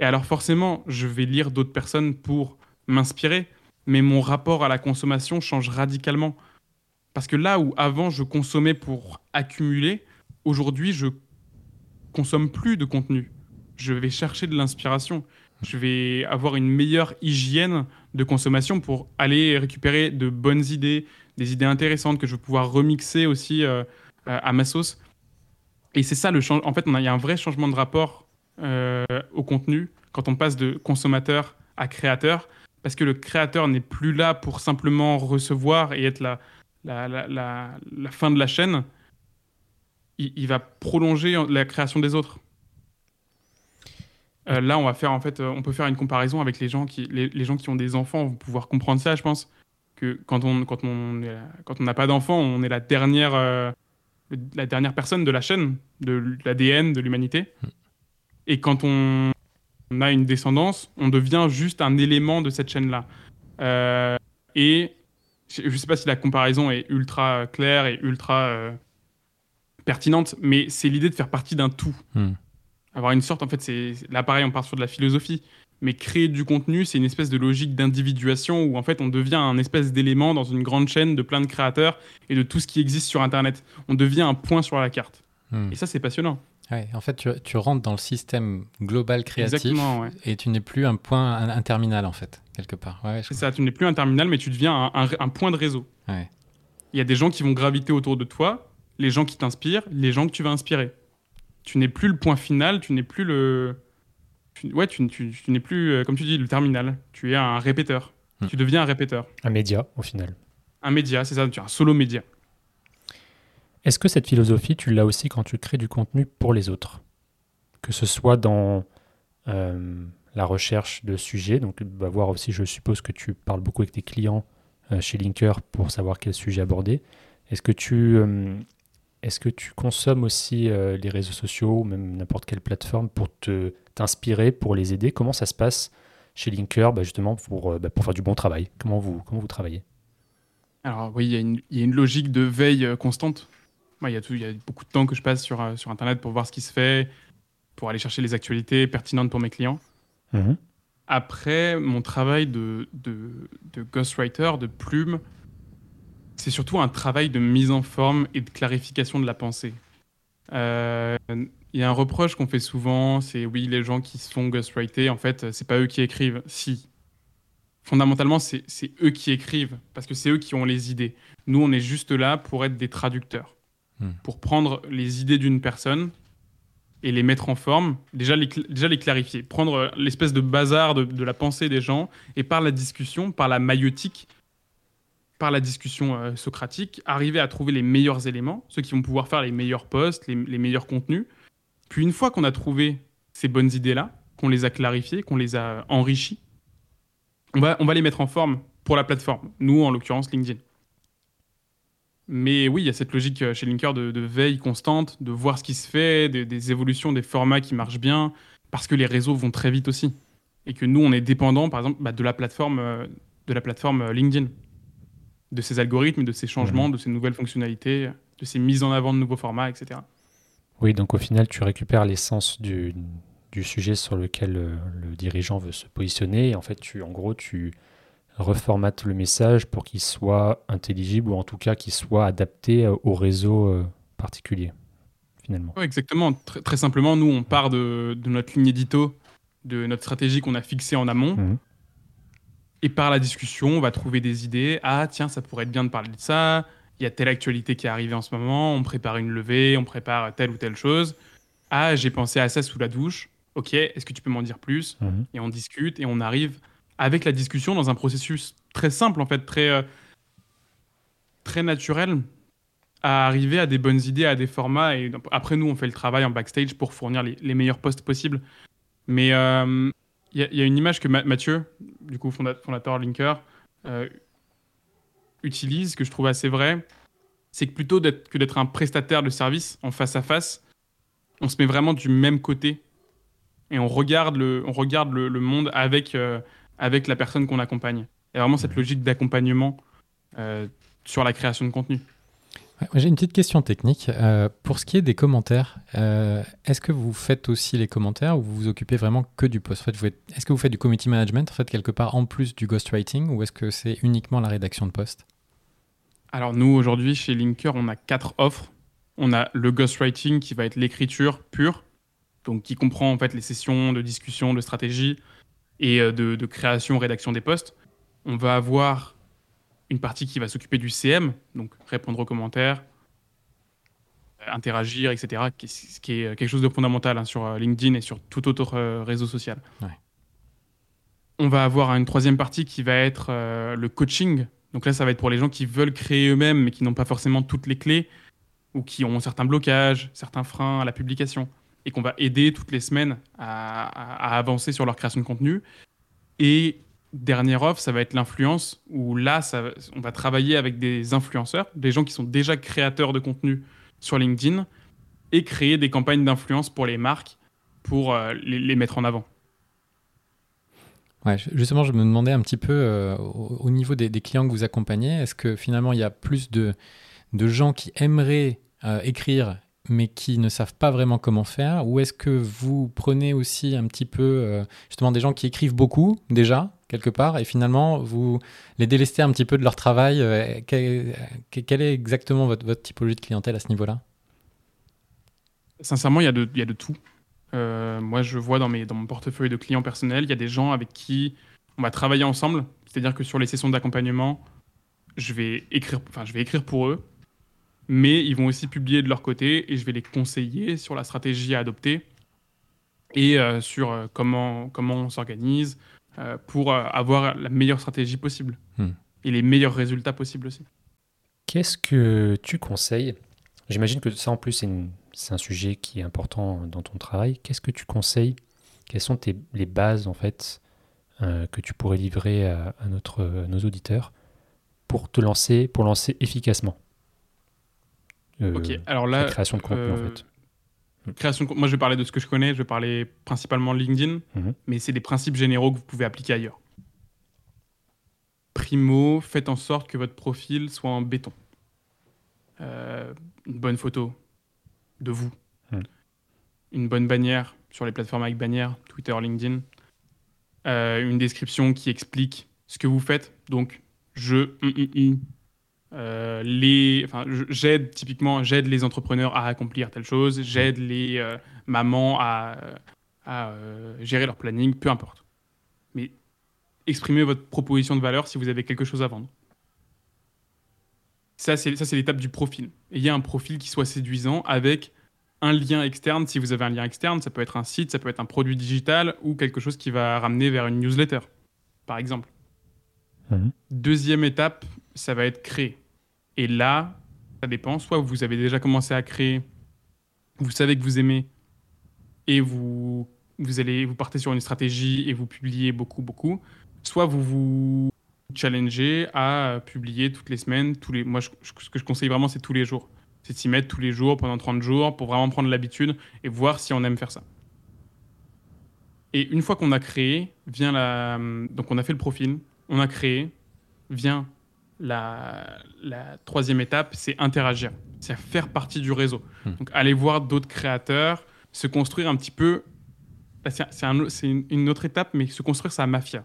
Speaker 3: Et alors, forcément, je vais lire d'autres personnes pour m'inspirer, mais mon rapport à la consommation change radicalement. Parce que là où avant je consommais pour accumuler, aujourd'hui je consomme plus de contenu. Je vais chercher de l'inspiration. Je vais avoir une meilleure hygiène de consommation pour aller récupérer de bonnes idées, des idées intéressantes que je vais pouvoir remixer aussi euh, à ma sauce. Et c'est ça le changement. En fait, il y a un vrai changement de rapport euh, au contenu quand on passe de consommateur à créateur, parce que le créateur n'est plus là pour simplement recevoir et être la, fin de la chaîne. Il, va prolonger la création des autres. Euh, là, on va faire en fait, euh, on peut faire une comparaison avec les gens qui, les, gens qui ont des enfants vont pouvoir comprendre ça, je pense. Que quand on, quand on, quand on n'a pas d'enfant, on est la dernière, la dernière personne de la chaîne, de l'ADN de l'humanité. Et quand on, on a une descendance, on devient juste un élément de cette chaîne-là. Euh, et je ne sais pas si la comparaison est ultra claire et ultra euh, pertinente, mais c'est l'idée de faire partie d'un tout.
Speaker 2: Hmm.
Speaker 3: Avoir une sorte, en fait, c'est là pareil, on part sur de la philosophie, mais créer du contenu, c'est une espèce de logique d'individuation où en fait on devient un espèce d'élément dans une grande chaîne de plein de créateurs et de tout ce qui existe sur Internet. On devient un point sur la carte.
Speaker 2: Hmm.
Speaker 3: Et ça, c'est passionnant.
Speaker 2: Ouais, en fait, tu, tu rentres dans le système global créatif
Speaker 3: ouais.
Speaker 2: et tu n'es plus un point, un, un terminal, en fait, quelque part. Ouais,
Speaker 3: C'est ça, tu n'es plus un terminal, mais tu deviens un, un- un point de réseau.
Speaker 2: Ouais.
Speaker 3: Il y a des gens qui vont graviter autour de toi, les gens qui t'inspirent, les gens que tu vas inspirer. Tu n'es plus le point final, tu n'es plus le. tu- ouais, tu, tu- tu n'es plus, euh, comme tu dis, le terminal. Tu es un répéteur.
Speaker 2: Hmm.
Speaker 3: Tu deviens un répéteur.
Speaker 1: Un média, au final.
Speaker 3: Un média, c'est ça, tu es un solo média.
Speaker 1: Est-ce que cette philosophie, tu l'as aussi quand tu crées du contenu pour les autres? Que ce soit dans euh, la recherche de sujets, donc bah, voir aussi, je suppose que tu parles beaucoup avec tes clients euh, chez Linker pour savoir quel sujet aborder. Est-ce que tu, euh, est-ce que tu consommes aussi les réseaux sociaux ou même n'importe quelle plateforme pour t'inspirer, pour les aider? Comment ça se passe chez Linker bah, justement pour, bah, pour faire du bon travail? Comment vous, comment vous travaillez?
Speaker 3: Alors oui, il y, a une- logique de veille constante. Moi, il y, a tout- il y a beaucoup de temps que je passe sur, euh, sur Internet pour voir ce qui se fait, pour aller chercher les actualités pertinentes pour mes clients. Après, mon travail de, de, de ghostwriter, de plume, c'est surtout un travail de mise en forme et de clarification de la pensée. Euh, Il y a un reproche qu'on fait souvent, c'est oui, les gens qui sont ghostwrités, en fait, c'est pas eux qui écrivent. Si. Fondamentalement, c'est eux qui écrivent, parce que c'est eux qui ont les idées. Nous, on est juste là pour être des traducteurs,
Speaker 2: Hmm.
Speaker 3: pour prendre les idées d'une personne et les mettre en forme, déjà les, clarifier, prendre euh, l'espèce de bazar de, la pensée des gens et par la discussion, par la maïotique, par la discussion euh, socratique, arriver à trouver les meilleurs éléments, ceux qui vont pouvoir faire les meilleurs posts, les, meilleurs contenus. Puis une fois qu'on a trouvé ces bonnes idées-là, qu'on les a clarifiées, qu'on les a enrichies, on va les mettre en forme pour la plateforme. Nous, en l'occurrence, LinkedIn. Mais oui, il y a cette logique euh, chez Linker de, de veille constante, de voir ce qui se fait, des, des évolutions, des formats qui marchent bien, parce que les réseaux vont très vite aussi. Et que nous, on est dépendant, par exemple, bah, de la plateforme, euh, de la plateforme euh, LinkedIn, de ses algorithmes, de ses changements, de ses nouvelles fonctionnalités, de ses mises en avant de nouveaux formats, etc.
Speaker 1: Oui, donc au final, tu récupères l'essence du, du sujet sur lequel le dirigeant veut se positionner. Et en fait, tu, en gros, tu reformates le message pour qu'il soit intelligible ou en tout cas qu'il soit adapté euh, au réseau euh, particulier, finalement.
Speaker 3: Ouais, exactement. Très, très simplement, nous, on part de, de notre ligne édito, de notre stratégie qu'on a fixée en amont.
Speaker 1: Mhm.
Speaker 3: Et par la discussion, on va trouver des idées. Ah, tiens, ça pourrait être bien de parler de ça. Il y a telle actualité qui est arrivée en ce moment. On prépare une levée, on prépare telle ou telle chose. Ah, j'ai pensé à ça sous la douche. Ok, est-ce que tu peux m'en dire plus?
Speaker 1: Mhm.
Speaker 3: Et on discute et on arrive avec la discussion dans un processus très simple, en fait, très, euh, très naturel, à arriver à des bonnes idées, à des formats. Et après, nous, on fait le travail en backstage pour fournir les, meilleurs posts possibles. Mais euh, il il y a une image que Ma- Mathieu, du coup, fonda- fondateur Linker, euh, utilise, que je trouve assez vrai. C'est que plutôt que d'être un prestataire de service en face à face, on se met vraiment du même côté et on regarde le, on regarde le, monde avec, euh, avec la personne qu'on accompagne. Il y a vraiment cette logique d'accompagnement euh, sur la création de contenu.
Speaker 2: Ouais, J'ai une petite question technique. Euh, pour ce qui est des commentaires, euh, est-ce que vous faites aussi les commentaires ou vous vous occupez vraiment que du post? En fait, vous êtes- Est-ce que vous faites du community management en fait, quelque part en plus du ghostwriting ou est-ce que c'est uniquement la rédaction de post?
Speaker 3: Alors nous, aujourd'hui, chez Linker, on a quatre offres. On a le ghostwriting qui va être l'écriture pure, donc qui comprend en fait les sessions de discussion, de stratégie et euh, de, de création, rédaction des posts. On va avoir une partie qui va s'occuper du CM, donc répondre aux commentaires, interagir, etc., ce qui est euh, quelque chose de fondamental hein, sur euh, LinkedIn et sur tout autre euh, réseau social.
Speaker 2: Ouais.
Speaker 3: On va avoir une troisième partie qui va être euh, le coaching. Donc là, ça va être pour les gens qui veulent créer eux-mêmes, mais qui n'ont pas forcément toutes les clés, ou qui ont certains blocages, certains freins à la publication, et qu'on va aider toutes les semaines à, avancer sur leur création de contenu. Et dernière offre, ça va être l'influence, où là, on va travailler avec des influenceurs, des gens qui sont déjà créateurs de contenu sur LinkedIn, et créer des campagnes d'influence pour les marques, pour euh, les, mettre en avant.
Speaker 2: Ouais, justement, je me demandais un petit peu euh, au, au niveau des, clients que vous accompagnez, est-ce que finalement il y a plus de, de gens qui aimeraient euh, écrire mais qui ne savent pas vraiment comment faire Ou est-ce que vous prenez aussi un petit peu euh, justement des gens qui écrivent beaucoup déjà quelque part et finalement vous les délestez un petit peu de leur travail euh, quel- que- Quelle est exactement votre, typologie de clientèle à ce niveau-là?
Speaker 3: Sincèrement, il y, a de- tout. Euh, moi, je vois dans, dans mon portefeuille de clients personnels, il y a des gens avec qui on va travailler ensemble. C'est-à-dire que sur les sessions d'accompagnement, je je vais écrire pour eux, mais ils vont aussi publier de leur côté et je vais les conseiller sur la stratégie à adopter et euh, sur euh, comment, comment on s'organise euh, pour avoir la meilleure stratégie possible
Speaker 2: Hmm.
Speaker 3: et les meilleurs résultats possibles aussi.
Speaker 1: Qu'est-ce que tu conseilles? J'imagine que ça, en plus, c'est un sujet qui est important dans ton travail. Qu'est-ce que tu conseilles? Quelles sont tes, les bases, en fait, que tu pourrais livrer à, à notre, à nos auditeurs pour te lancer, pour lancer efficacement?
Speaker 3: Ok, alors
Speaker 1: la
Speaker 3: là,
Speaker 1: création de contenu, en
Speaker 3: Euh,
Speaker 1: fait.
Speaker 3: Création de Moi, je vais parler de ce que je connais. Je vais parler principalement LinkedIn,
Speaker 1: Mhm.
Speaker 3: mais c'est des principes généraux que vous pouvez appliquer ailleurs. Primo, faites en sorte que votre profil soit en béton. Euh, une bonne photo de vous.
Speaker 1: Mhm.
Speaker 3: Une bonne bannière sur les plateformes avec bannière, Twitter, LinkedIn. euh, une description qui explique ce que vous faites. Donc, je, hum, hum, hum, euh, les, enfin, j'aide typiquement, j'aide les entrepreneurs à accomplir telle chose, j'aide les euh, mamans à, à, euh, gérer leur planning, peu importe. Mais exprimez votre proposition de valeur si vous avez quelque chose à vendre. Ça, c'est ça, c'est l'étape du profil. Ayez un profil qui soit séduisant avec un lien externe. Si vous avez un lien externe, ça peut être un site, ça peut être un produit digital ou quelque chose qui va ramener vers une newsletter, par exemple.
Speaker 1: Mhm.
Speaker 3: Deuxième étape, ça va être créer. Et là, ça dépend. Soit vous avez déjà commencé à créer, vous savez que vous aimez, et vous, vous, allez, vous partez sur une stratégie et vous publiez beaucoup, beaucoup. Soit vous vous challengez à publier toutes les semaines. Tous les, moi, ce que je conseille vraiment, c'est tous les jours. C'est de s'y mettre tous les jours pendant 30 jours pour vraiment prendre l'habitude et voir si on aime faire ça. Et une fois qu'on a créé, vient la. Donc on a fait le profil, on a créé, vient la, la troisième étape, c'est interagir. C'est faire partie du réseau.
Speaker 2: Hmm.
Speaker 3: Donc aller voir d'autres créateurs, se construire un petit peu. bah, C'est c'est un- c'est une, autre étape, mais se construire sa mafia.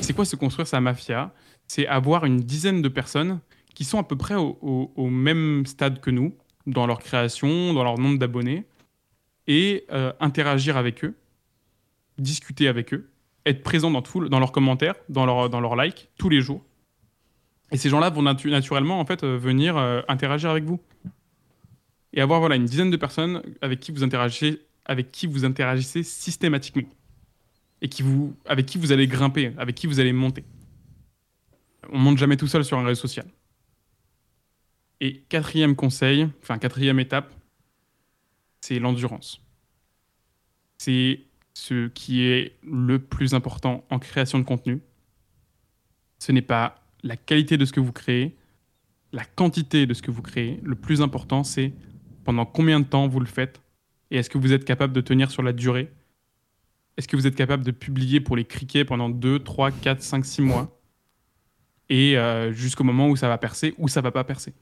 Speaker 3: C'est quoi se construire sa mafia? C'est avoir une dizaine de personnes qui sont à peu près au, au- au même stade que nous, dans leur création, dans leur nombre d'abonnés, et euh, interagir avec eux, discuter avec eux, être présent dans, tout, dans leurs commentaires, dans leurs dans leurs likes, tous les jours. Et ces gens-là vont natu- naturellement en fait, euh, venir euh, interagir avec vous. Et avoir voilà, une dizaine de personnes avec qui vous interagissez, avec qui vous interagissez systématiquement. Et qui vous, avec qui vous allez grimper, avec qui vous allez monter. On monte jamais tout seul sur un réseau social. Et quatrième conseil, enfin quatrième étape, c'est l'endurance. C'est ce qui est le plus important en création de contenu. Ce n'est pas la qualité de ce que vous créez, la quantité de ce que vous créez. Le plus important, c'est pendant combien de temps vous le faites et est-ce que vous êtes capable de tenir sur la durée? Est-ce que vous êtes capable de publier pour les criquets pendant 2, 3, 4, 5, 6 mois et euh, jusqu'au moment où ça va percer ou ça va pas percer?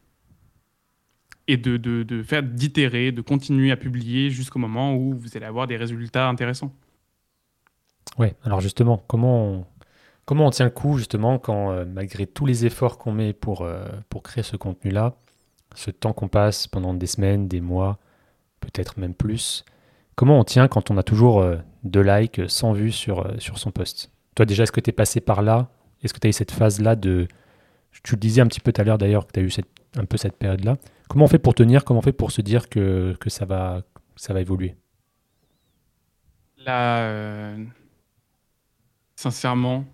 Speaker 3: Et de, de, de faire d'itérer, de continuer à publier jusqu'au moment où vous allez avoir des résultats intéressants.
Speaker 1: Ouais, alors justement, comment comment on tient le coup justement quand, euh, malgré tous les efforts qu'on met pour, euh, pour créer ce contenu-là, ce temps qu'on passe pendant des semaines, des mois, peut-être même plus, comment on tient quand on a toujours euh, deux likes, 100 vues sur, euh, sur son post? Toi déjà, est-ce que tu es passé par là? Est-ce que tu as eu cette phase-là de... Tu le disais un petit peu tout à l'heure d'ailleurs que tu as eu un peu cette période-là. Comment on fait pour tenir? Comment on fait pour se dire que, ça, va, ça va évoluer?
Speaker 3: Là, euh, sincèrement,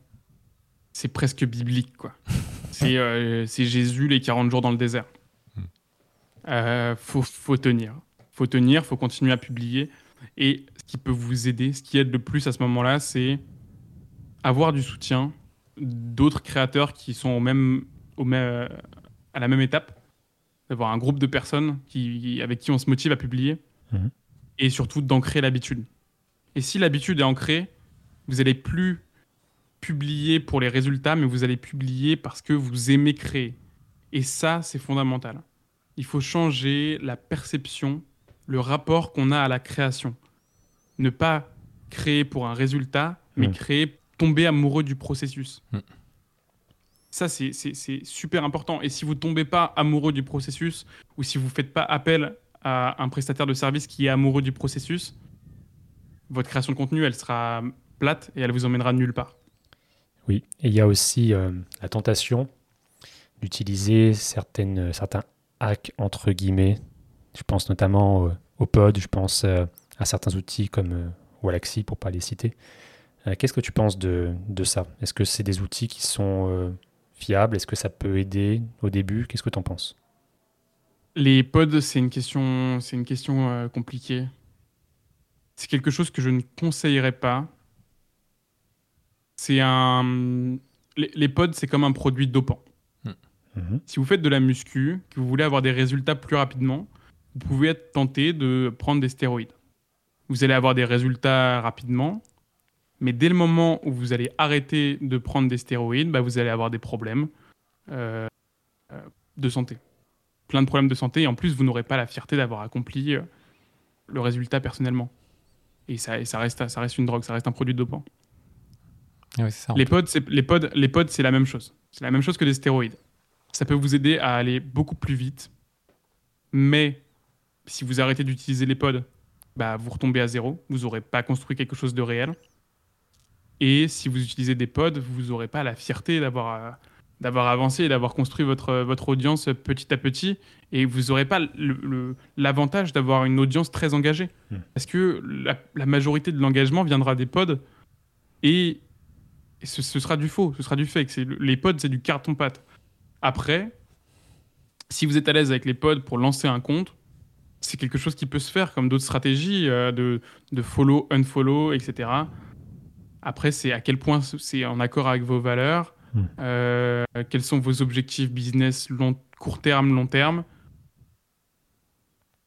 Speaker 3: c'est presque biblique, quoi. c'est euh, Jésus, les 40 jours dans le désert.
Speaker 2: Hmm.
Speaker 3: Euh, faut, faut tenir. faut tenir, faut continuer à publier. Et ce qui peut vous aider, ce qui aide le plus à ce moment-là, c'est avoir du soutien d'autres créateurs qui sont au même, au même, à la même étape. D'avoir un groupe de personnes qui, avec qui on se motive à publier.
Speaker 1: Mhm.
Speaker 3: Et surtout d'ancrer l'habitude. Et si l'habitude est ancrée, vous n'allez plus publier pour les résultats, mais vous allez publier parce que vous aimez créer. Et ça, c'est fondamental. Il faut changer la perception, le rapport qu'on a à la création. Ne pas créer pour un résultat, mais
Speaker 1: Mm.
Speaker 3: créer, tomber amoureux du processus.
Speaker 2: Mm.
Speaker 3: Ça, c'est- super important. Et si vous tombez pas amoureux du processus, ou si vous faites pas appel à un prestataire de service qui est amoureux du processus, votre création de contenu, elle sera plate et elle vous emmènera nulle part.
Speaker 1: Oui, et il y a aussi euh, la tentation d'utiliser certaines, certains hacks entre guillemets. Je pense notamment euh, au pod, je pense euh, à certains outils comme euh, Walaxy pour pas les citer. Euh, Qu'est-ce que tu penses de, de ça? Est-ce que c'est des outils qui sont euh, fiables? Est-ce que ça peut aider au début? Qu'est-ce que tu en penses?
Speaker 3: Les pods, c'est une question, c'est une question euh, compliquée. C'est quelque chose que je ne conseillerais pas. C'est un, les, les pods, c'est comme un produit dopant.
Speaker 1: Mhm.
Speaker 3: Si vous faites de la muscu, que vous voulez avoir des résultats plus rapidement, vous pouvez être tenté de prendre des stéroïdes. Vous allez avoir des résultats rapidement, mais dès le moment où vous allez arrêter de prendre des stéroïdes, bah, vous allez avoir des problèmes euh, euh, de santé. Plein de problèmes de santé, et en plus, vous n'aurez pas la fierté d'avoir accompli euh, le résultat personnellement. Et ça, et ça, reste, ça reste une drogue, ça reste un produit dopant.
Speaker 2: Ah oui, c'est ça.
Speaker 3: Les pods, c'est les pods, les pods, c'est la même chose. C'est la même chose que des stéroïdes. Ça peut vous aider à aller beaucoup plus vite, mais si vous arrêtez d'utiliser les pods, bah, vous retombez à zéro. Vous n'aurez pas construit quelque chose de réel. Et si vous utilisez des pods, vous n'aurez pas la fierté d'avoir euh, d'avoir avancé et d'avoir construit votre, votre audience petit à petit. Et vous n'aurez pas l'avantage d'avoir une audience très engagée.
Speaker 1: Hmm.
Speaker 3: Parce que la, la majorité de l'engagement viendra des pods. Et, et ce, ce sera du faux, ce sera du fake. C'est- Les pods, c'est du carton-pâte. Après, si vous êtes à l'aise avec les pods pour lancer un compte, c'est quelque chose qui peut se faire, comme d'autres stratégies euh, de, de follow, unfollow, etc. Après, c'est à quel point c'est en accord avec vos valeurs,
Speaker 1: Hmm.
Speaker 3: euh, quels sont vos objectifs business long, court terme, long terme.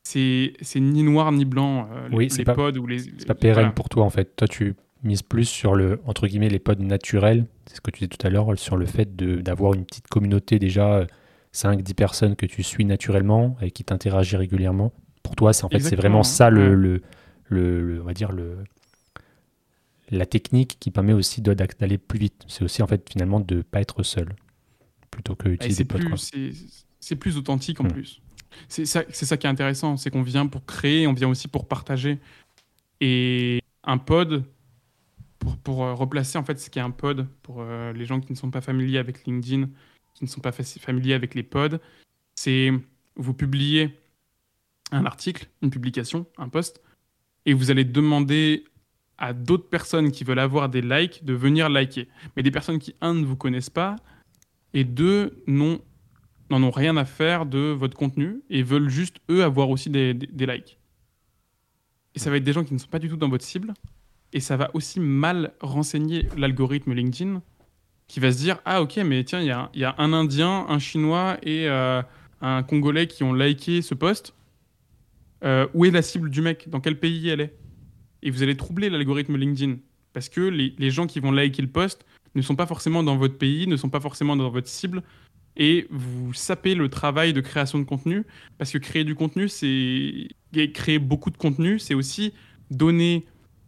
Speaker 3: C'est c'est ni noir ni blanc, euh,
Speaker 1: Oui,
Speaker 3: les,
Speaker 1: c'est
Speaker 3: les
Speaker 1: pas-
Speaker 3: pods ou les.
Speaker 1: C'est pas pérenne
Speaker 3: voilà.
Speaker 1: pour toi en fait. Toi, tu mises plus sur le, entre guillemets, les pods naturels. C'est ce que tu disais tout à l'heure, sur le fait d'avoir une petite communauté déjà, 5-10 personnes que tu suis naturellement et qui t'interagissent régulièrement. Pour toi, c'est en fait, c'est vraiment ça le, le, le- le- on va dire le, la technique qui permet aussi d'aller plus vite. C'est aussi en fait finalement de pas être seul plutôt que utiliser des quoi.
Speaker 3: c'est- plus authentique en
Speaker 1: Mm.
Speaker 3: plus. C'est ça, c'est ça qui est intéressant, c'est qu'on vient pour créer, on vient aussi pour partager. Et un pod, pour, pour euh, replacer en fait ce qu'est un pod, pour euh, les gens qui ne sont pas familiers avec LinkedIn, qui ne sont pas familiers avec les pods, c'est vous publiez un article, une publication, un post, et vous allez demander à d'autres personnes qui veulent avoir des likes de venir liker. Mais des personnes qui, un, ne vous connaissent pas, et deux, n'en ont rien à faire de votre contenu et veulent juste, eux, avoir aussi des- des likes. Et ça va être des gens qui ne sont pas du tout dans votre cible. Et ça va aussi mal renseigner l'algorithme LinkedIn qui va se dire Ah, ok, mais tiens, il y a, un Indien, un Chinois et euh, un Congolais qui ont liké ce post. Euh, où est la cible du mec? Dans quel pays elle est? Et vous allez troubler l'algorithme LinkedIn. Parce que les, les gens qui vont liker le post ne sont pas forcément dans votre pays, ne sont pas forcément dans votre cible, et vous sapez le travail de création de contenu, parce que créer du contenu, c'est créer beaucoup de contenu, c'est aussi donner,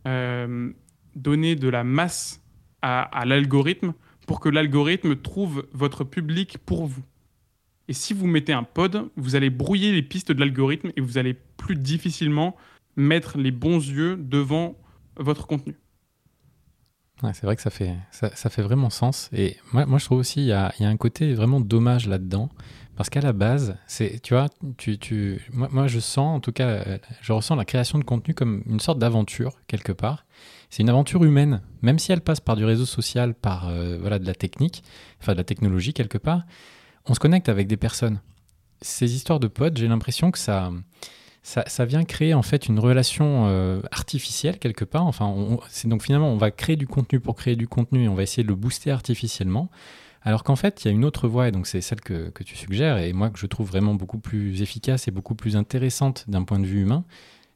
Speaker 3: euh, donner de la masse à, l'algorithme pour que l'algorithme trouve votre public pour vous. Et si vous mettez un pod, vous allez brouiller les pistes de l'algorithme et vous allez plus difficilement mettre les bons yeux devant votre contenu.
Speaker 2: C'est vrai que ça fait, ça, fait vraiment sens. Et moi, je trouve aussi il y y a un côté vraiment dommage là-dedans. Parce qu'à la base, c'est, tu vois, tu, tu, moi, je sens, en tout cas, je ressens la création de contenu comme une sorte d'aventure, quelque part. C'est une aventure humaine, même si elle passe par du réseau social, par euh, voilà, de la technique, enfin de la technologie, quelque part. On se connecte avec des personnes. Ces histoires de potes, j'ai l'impression que ça, ça, ça vient créer en fait une relation euh, artificielle quelque part. Enfin, on- donc finalement on va créer du contenu pour créer du contenu et on va essayer de le booster artificiellement. Alors qu'en fait, il y a une autre voie, et donc c'est celle que, tu suggères, et moi que je trouve vraiment beaucoup plus efficace et beaucoup plus intéressante d'un point de vue humain,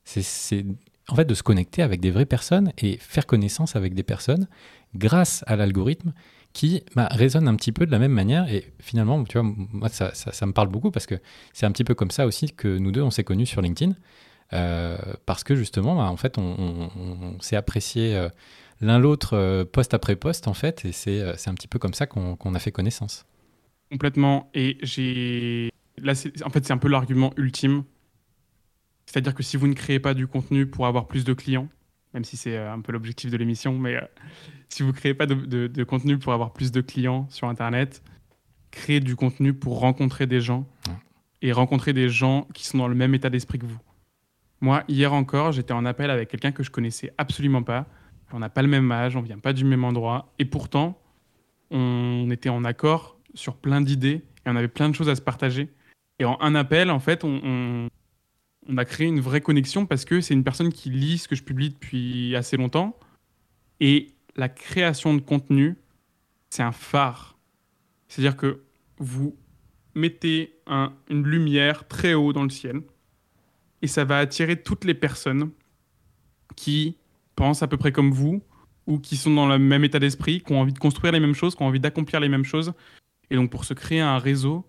Speaker 2: c'est- en fait de se connecter avec des vraies personnes et faire connaissance avec des personnes grâce à l'algorithme qui bah, résonne un petit peu de la même manière. Et finalement, tu vois, moi ça me parle beaucoup parce que c'est un petit peu comme ça aussi que nous deux on s'est connus sur LinkedIn. Euh, parce que justement, bah, en fait, on, on- on- on s'est apprécié euh, l'un l'autre euh, poste après poste, en fait, et c'est un petit peu comme ça qu'on a fait connaissance.
Speaker 3: Complètement. Et j'ai. Là, en fait, c'est un peu l'argument ultime. C'est-à-dire que si vous ne créez pas du contenu pour avoir plus de clients, même si c'est un peu l'objectif de l'émission, mais euh, si vous ne créez pas de, de- de contenu pour avoir plus de clients sur Internet, créez du contenu pour rencontrer des gens
Speaker 2: Ouais.
Speaker 3: et rencontrer des gens qui sont dans le même état d'esprit que vous. Moi, hier encore, j'étais en appel avec quelqu'un que je connaissais absolument pas. On n'a pas le même âge, on vient pas du même endroit, et pourtant, on était en accord sur plein d'idées et on avait plein de choses à se partager. Et en un appel, en fait, on, a créé une vraie connexion parce que c'est une personne qui lit ce que je publie depuis assez longtemps. Et la création de contenu, c'est un phare. C'est-à-dire que vous mettez un- une lumière très haut dans le ciel et ça va attirer toutes les personnes qui pensent à peu près comme vous ou qui sont dans le même état d'esprit, qui ont envie de construire les mêmes choses, qui ont envie d'accomplir les mêmes choses. Et donc, pour se créer un réseau,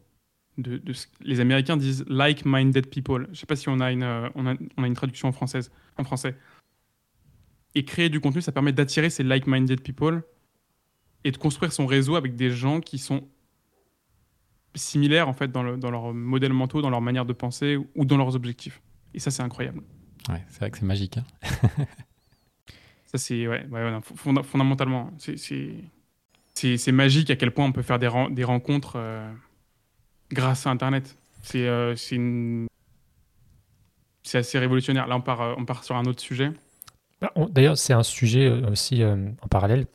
Speaker 3: de, les Américains disent like-minded people. Je ne sais pas si on a, une, euh, on a une traduction en, française, en français. Et créer du contenu, ça permet d'attirer ces like-minded people et de construire son réseau avec des gens qui sont similaires en fait dans, le, dans leur modèle mentaux, dans leur manière de penser ou dans leurs objectifs. Et ça, c'est incroyable.
Speaker 2: Ouais, c'est vrai que c'est magique. Hein.
Speaker 3: ça, c'est ouais, ouais, ouais, fond- fondamentalement, c'est- c'est c'est c'est magique à quel point on peut faire des, des rencontres euh, grâce à Internet. C'est euh, c'est une- c'est assez révolutionnaire. Là, on part, euh, on part sur un autre sujet.
Speaker 1: Bah, D'ailleurs, c'est un sujet euh, aussi euh, en parallèle.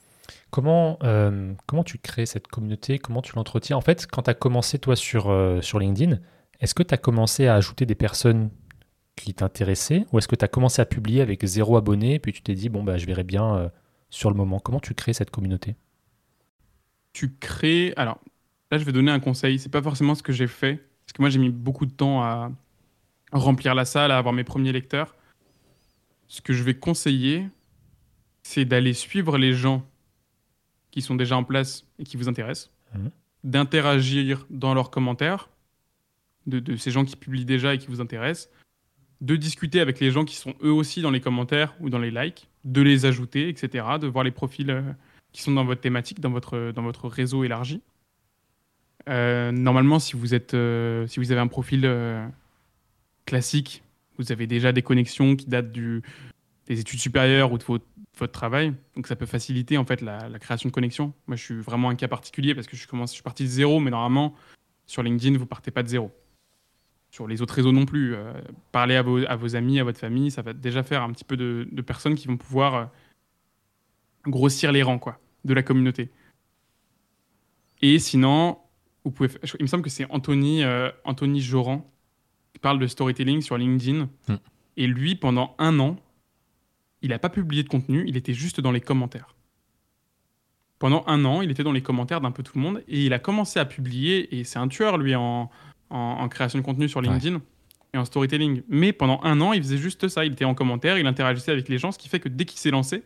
Speaker 1: Comment, euh, comment tu crées cette communauté? Comment tu l'entretiens? En fait, quand tu as commencé, toi, sur, euh, sur LinkedIn, est-ce que tu as commencé à ajouter des personnes qui t'intéressaient Ou est-ce que tu as commencé à publier avec zéro abonné Puis tu t'es dit, bon, bah, je verrai bien euh, sur le moment. Comment tu crées cette communauté?
Speaker 3: Tu crées. Alors, là, je vais donner un conseil. C'est pas forcément ce que j'ai fait. Parce que moi, j'ai mis beaucoup de temps à remplir la salle, à avoir mes premiers lecteurs. Ce que je vais conseiller, c'est d'aller suivre les gens qui sont déjà en place et qui vous intéressent,
Speaker 1: Mhm.
Speaker 3: d'interagir dans leurs commentaires, de, de ces gens qui publient déjà et qui vous intéressent, de discuter avec les gens qui sont eux aussi dans les commentaires ou dans les likes, de les ajouter, etc., de voir les profils euh, qui sont dans votre thématique, dans votre, dans votre réseau élargi. Euh, normalement, si vous, êtes, euh, si vous avez un profil classique, vous avez déjà des connexions qui datent des études supérieures ou de votre, travail. Donc ça peut faciliter en fait la, la création de connexions. Moi, je suis vraiment un cas particulier parce que je, commence, je suis parti de zéro, mais normalement, sur LinkedIn, vous partez pas de zéro. Sur les autres réseaux non plus. Euh, parler à vos, à vos amis, à votre famille, ça va déjà faire un petit peu de, de personnes qui vont pouvoir euh, grossir les rangs quoi, de la communauté. Et sinon, vous pouvez, il me semble que c'est Anthony, euh, Anthony Joran qui parle de storytelling sur LinkedIn.
Speaker 2: Hmm.
Speaker 3: Et lui, pendant un an, il n'a pas publié de contenu, il était juste dans les commentaires. Pendant un an, il était dans les commentaires d'un peu tout le monde et il a commencé à publier, et c'est un tueur lui en, en, en création de contenu sur
Speaker 2: Ouais.
Speaker 3: LinkedIn et en storytelling. Mais pendant un an, il faisait juste ça, il était en commentaire, il interagissait avec les gens, ce qui fait que dès qu'il s'est lancé,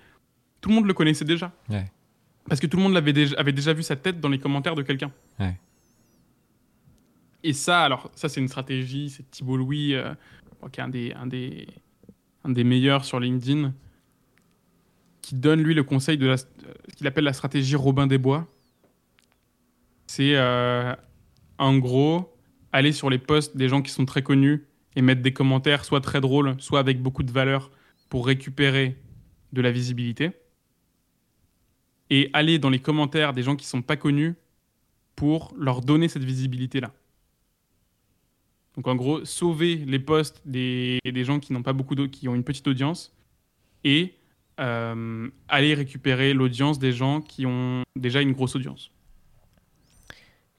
Speaker 3: tout le monde le connaissait déjà.
Speaker 2: Ouais.
Speaker 3: Parce que tout le monde déjà, avait déjà vu sa tête dans les commentaires de quelqu'un.
Speaker 2: Ouais.
Speaker 3: Et ça, alors, ça, c'est une stratégie. C'est Thibault Louis, euh, qui est un des, un, des, un des meilleurs sur LinkedIn, qui donne, lui, le conseil de la, euh, ce qu'il appelle la stratégie Robin des Bois. C'est, euh, en gros, aller sur les posts des gens qui sont très connus et mettre des commentaires soit très drôles, soit avec beaucoup de valeur pour récupérer de la visibilité. Et aller dans les commentaires des gens qui sont pas connus pour leur donner cette visibilité-là. Donc en gros, sauver les posts des, gens qui n'ont pas beaucoup qui ont une petite audience et euh, aller récupérer l'audience des gens qui ont déjà une grosse audience.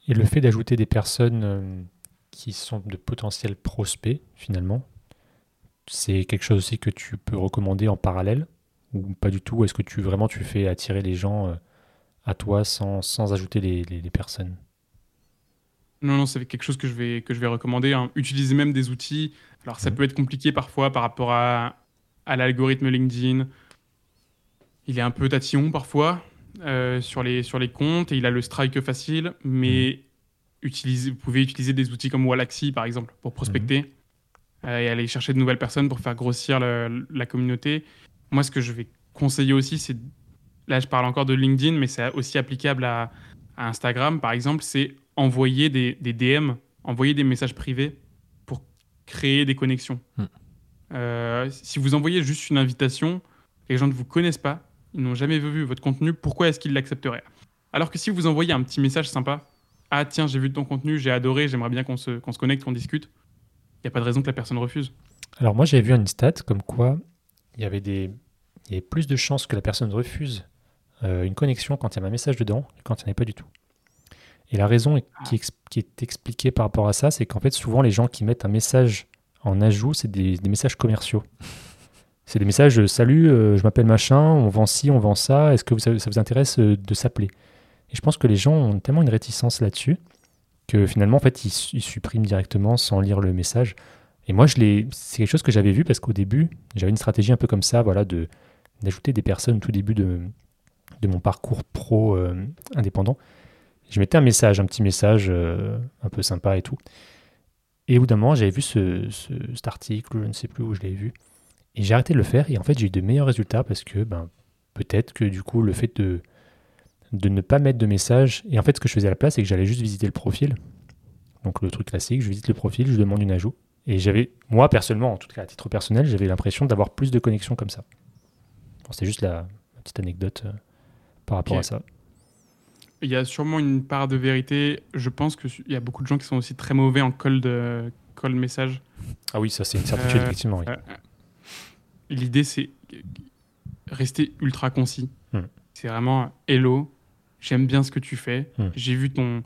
Speaker 1: Et le fait d'ajouter des personnes euh, qui sont de potentiels prospects, finalement, c'est quelque chose aussi que tu peux recommander en parallèle ou pas du tout? Est-ce que tu vraiment tu fais attirer les gens euh, à toi sans, sans ajouter les, les- les personnes?
Speaker 3: Non, non, c'est quelque chose que je vais, que je vais recommander. hein. Utiliser même des outils. Alors, ça peut être compliqué parfois par rapport à, à l'algorithme LinkedIn. Il est un peu tatillon parfois euh, sur, les, sur les comptes et il a le strike facile, mais vous pouvez utiliser des outils comme Wallaxy par exemple pour prospecter euh, et aller chercher de nouvelles personnes pour faire grossir le- la communauté. Moi, ce que je vais conseiller aussi, c'est. Là, je parle encore de LinkedIn, mais c'est aussi applicable à, à Instagram, par exemple, c'est envoyer des, des DM, envoyer des messages privés pour créer des connexions.
Speaker 2: Hmm.
Speaker 3: Euh, si vous envoyez juste une invitation, les gens ne vous connaissent pas, ils n'ont jamais vu votre contenu, pourquoi est-ce qu'ils l'accepteraient? Alors que si vous envoyez un petit message sympa, ah tiens, j'ai vu ton contenu, j'ai adoré, j'aimerais bien qu'on se, qu'on se connecte, qu'on discute, il n'y a pas de raison que la personne refuse.
Speaker 1: Alors moi j'avais vu une stat comme quoi il y avait des plus de chances que la personne refuse euh, une connexion quand il y a un message dedans que quand il n'y en a pas du tout. Et la raison qui, est expliquée par rapport à ça, c'est qu'en fait souvent les gens qui mettent un message en ajout, c'est des, messages commerciaux. C'est des messages euh, Salut, euh, je m'appelle machin, on vend ci, on vend ça, est-ce que ça, vous intéresse de s'appeler? Et je pense que les gens ont tellement une réticence là-dessus que finalement en fait ils, su- ils suppriment directement sans lire le message. Et moi, c'est quelque chose que j'avais vu parce qu'au début, j'avais une stratégie un peu comme ça, voilà, d'ajouter des personnes au tout début de, mon parcours pro euh, indépendant. Je mettais un message, un petit message euh, un peu sympa et tout. Et au bout d'un moment, j'avais vu ce, ce- cet article, je ne sais plus où je l'avais vu, et j'ai arrêté de le faire. Et en fait, j'ai eu de meilleurs résultats parce que, ben, peut-être que du coup, le fait de de ne pas mettre de message. Et en fait, ce que je faisais à la place, c'est que j'allais juste visiter le profil. Donc le truc classique, je visite le profil, je demande une ajout. Et j'avais, moi personnellement, en tout cas à titre personnel, j'avais l'impression d'avoir plus de connexions comme ça. Bon, c'est juste la, petite anecdote euh, par rapport à ça.
Speaker 3: Il y a sûrement une part de vérité. Je pense qu'il y a beaucoup de gens qui sont aussi très mauvais en cold, euh, cold message.
Speaker 1: Ah oui, ça c'est une certitude,
Speaker 3: Euh,
Speaker 1: effectivement. oui.
Speaker 3: Euh, L'idée, c'est rester ultra concis.
Speaker 1: Hmm.
Speaker 3: C'est vraiment hello, j'aime bien ce que tu fais.
Speaker 1: Hmm.
Speaker 3: J'ai vu ton.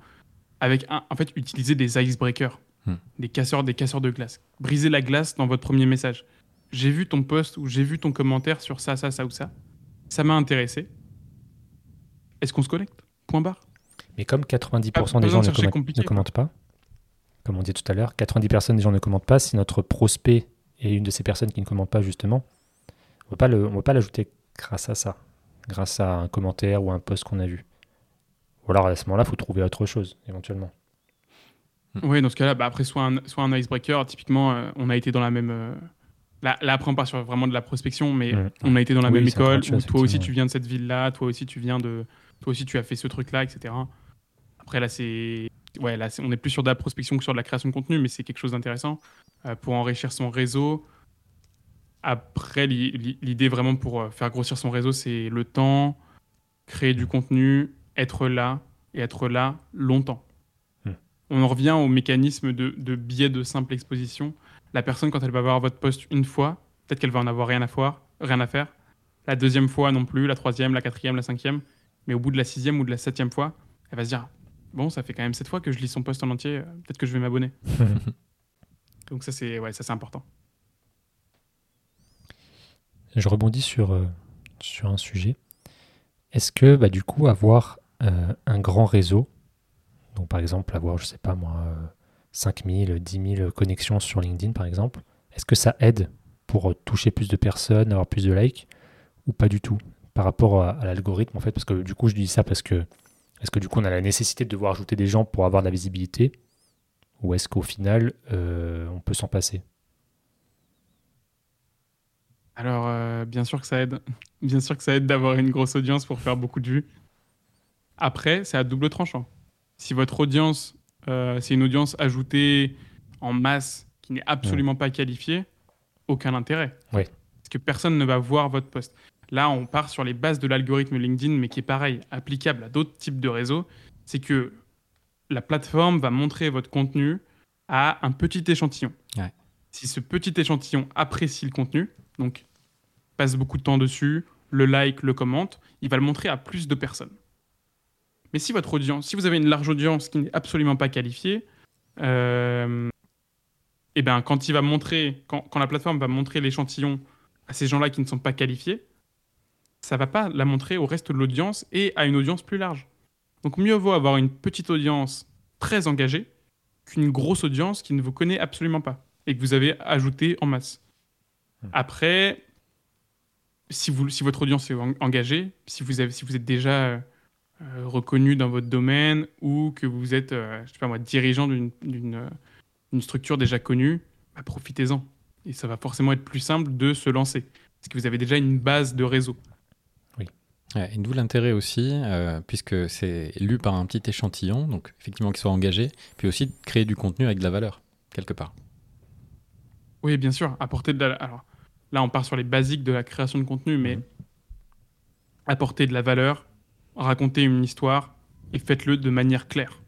Speaker 3: Avec un, en fait, utiliser des icebreakers,
Speaker 2: Hmm.
Speaker 3: des casseurs, des casseurs de glace. Briser la glace dans votre premier message. J'ai vu ton post ou j'ai vu ton commentaire sur ça, ça, ça ou ça. Ça m'a intéressé. Est-ce qu'on se connecte? Point barre.
Speaker 1: Mais comme 90%
Speaker 3: pas
Speaker 1: des gens ne, commentent- ne pas, comme on dit tout à l'heure, 90% des gens ne commentent pas, si notre prospect est une de ces personnes qui ne commentent pas justement, on ne peut pas l'ajouter grâce à ça, grâce à un commentaire ou un post qu'on a vu. Ou alors à ce moment-là, il faut trouver autre chose, éventuellement.
Speaker 3: Oui, dans ce cas-là, bah, après, soit un, soit un icebreaker, typiquement, euh, on a été dans la même. euh, Là, là, après, on part sur vraiment de la prospection, mais
Speaker 1: Mm.
Speaker 3: on a été dans la
Speaker 1: Oui,
Speaker 3: même école,
Speaker 1: chose,
Speaker 3: toi aussi tu viens de cette ville-là, toi aussi tu viens de. Toi aussi tu as fait ce truc-là, etc. Après, là, c'est. Ouais, là, on est plus sur de la prospection que sur de la création de contenu, mais c'est quelque chose d'intéressant euh, pour enrichir son réseau. Après, l'i- l'i- l'idée vraiment pour faire grossir son réseau, c'est le temps, créer du contenu, être là et être là longtemps.
Speaker 1: Hmm.
Speaker 3: On en revient au mécanisme de, de biais de simple exposition. La personne, quand elle va voir votre post une fois, peut-être qu'elle va en avoir rien à, voir, rien à faire. La deuxième fois non plus, la troisième, la quatrième, la cinquième. Mais au bout de la sixième ou de la septième fois, elle va se dire Bon, ça fait quand même sept fois que je lis son post en entier, euh, peut-être que je vais m'abonner. Donc, ça, c'est ouais, ça, c'est important.
Speaker 1: Je rebondis sur, euh, sur un sujet. Est-ce que, bah, du coup, avoir euh, un grand réseau, donc par exemple avoir, je sais pas moi, euh, 5000, 10 000 connexions sur LinkedIn par exemple, est-ce que ça aide pour toucher plus de personnes, avoir plus de likes, ou pas du tout par rapport à, à l'algorithme en fait? Parce que du coup, je dis ça parce que est-ce que du coup, on a la nécessité de devoir ajouter des gens pour avoir de la visibilité, ou est-ce qu'au final, euh, on peut s'en passer?
Speaker 3: Alors, euh, bien sûr que ça aide. Bien sûr que ça aide d'avoir une grosse audience pour faire beaucoup de vues. Après, c'est à double tranchant. Si votre audience, euh, c'est une audience ajoutée en masse qui n'est absolument pas qualifiée, aucun intérêt.
Speaker 1: Ouais.
Speaker 3: Parce que personne ne va voir votre post. Là, on part sur les bases de l'algorithme LinkedIn, mais qui est pareil, applicable à d'autres types de réseaux. C'est que la plateforme va montrer votre contenu à un petit échantillon.
Speaker 2: Ouais.
Speaker 3: Si ce petit échantillon apprécie le contenu, donc passe beaucoup de temps dessus, le like, le commente, il va le montrer à plus de personnes. Mais si votre audience, si vous avez une large audience qui n'est absolument pas qualifiée, euh, eh ben quand il va montrer, quand, quand la plateforme va montrer l'échantillon à ces gens-là qui ne sont pas qualifiés, ça va pas la montrer au reste de l'audience et à une audience plus large. Donc mieux vaut avoir une petite audience très engagée qu'une grosse audience qui ne vous connaît absolument pas et que vous avez ajouté en masse. Après, si, vous, si votre audience est en- engagée, si vous, avez, si vous êtes déjà euh, reconnu dans votre domaine ou que vous êtes, euh, je sais pas moi, dirigeant d'une- euh, structure déjà connue, bah, profitez-en. Et ça va forcément être plus simple de se lancer. Parce que vous avez déjà une base de réseau.
Speaker 2: Ouais, et d'où l'intérêt aussi, euh, puisque c'est lu par un petit échantillon, donc effectivement qu'il soit engagé, puis aussi de créer du contenu avec de la valeur, quelque part.
Speaker 3: Oui, bien sûr, apporter de la... Alors, là, on part sur les basiques de la création de contenu, mais
Speaker 1: Mhm.
Speaker 3: apporter de la valeur, raconter une histoire, et faites-le de manière claire.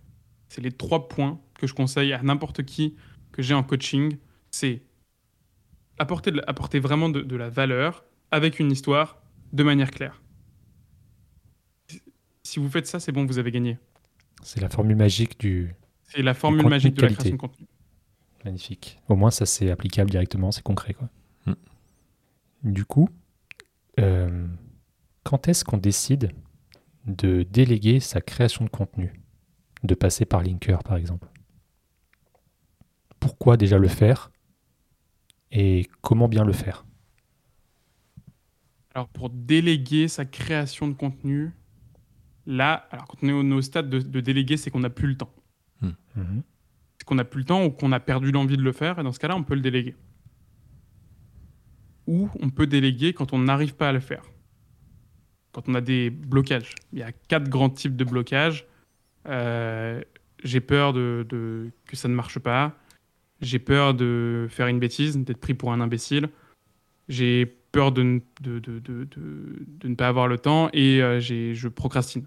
Speaker 3: C'est les trois points que je conseille à n'importe qui que j'ai en coaching. C'est apporter, de la- apporter vraiment de, de la valeur avec une histoire de manière claire. Si vous faites ça, c'est bon, vous avez gagné.
Speaker 1: C'est la formule magique du,
Speaker 3: C'est la formule
Speaker 1: contenu
Speaker 3: magique
Speaker 1: de
Speaker 3: de la
Speaker 1: qualité.
Speaker 3: création de contenu.
Speaker 1: Magnifique. Au moins, ça c'est applicable directement, c'est concret. Quoi.
Speaker 2: Hmm.
Speaker 1: Du coup, euh, quand est-ce qu'on décide de déléguer sa création de contenu De passer par Linker, par exemple Pourquoi déjà le faire Et comment bien le faire?
Speaker 3: Alors, pour déléguer sa création de contenu, là, alors quand on est au, au stade de, de déléguer, c'est qu'on n'a plus le temps.
Speaker 1: Mhm.
Speaker 3: C'est qu'on n'a plus le temps ou qu'on a perdu l'envie de le faire, et dans ce cas-là, on peut le déléguer. Ou on peut déléguer quand on n'arrive pas à le faire. Quand on a des blocages. Il y a quatre grands types de blocages. Euh, j'ai peur de, de- que ça ne marche pas. J'ai peur de faire une bêtise, d'être pris pour un imbécile. J'ai peur de, ne- de, de, pas avoir le temps et euh, j'ai- je procrastine.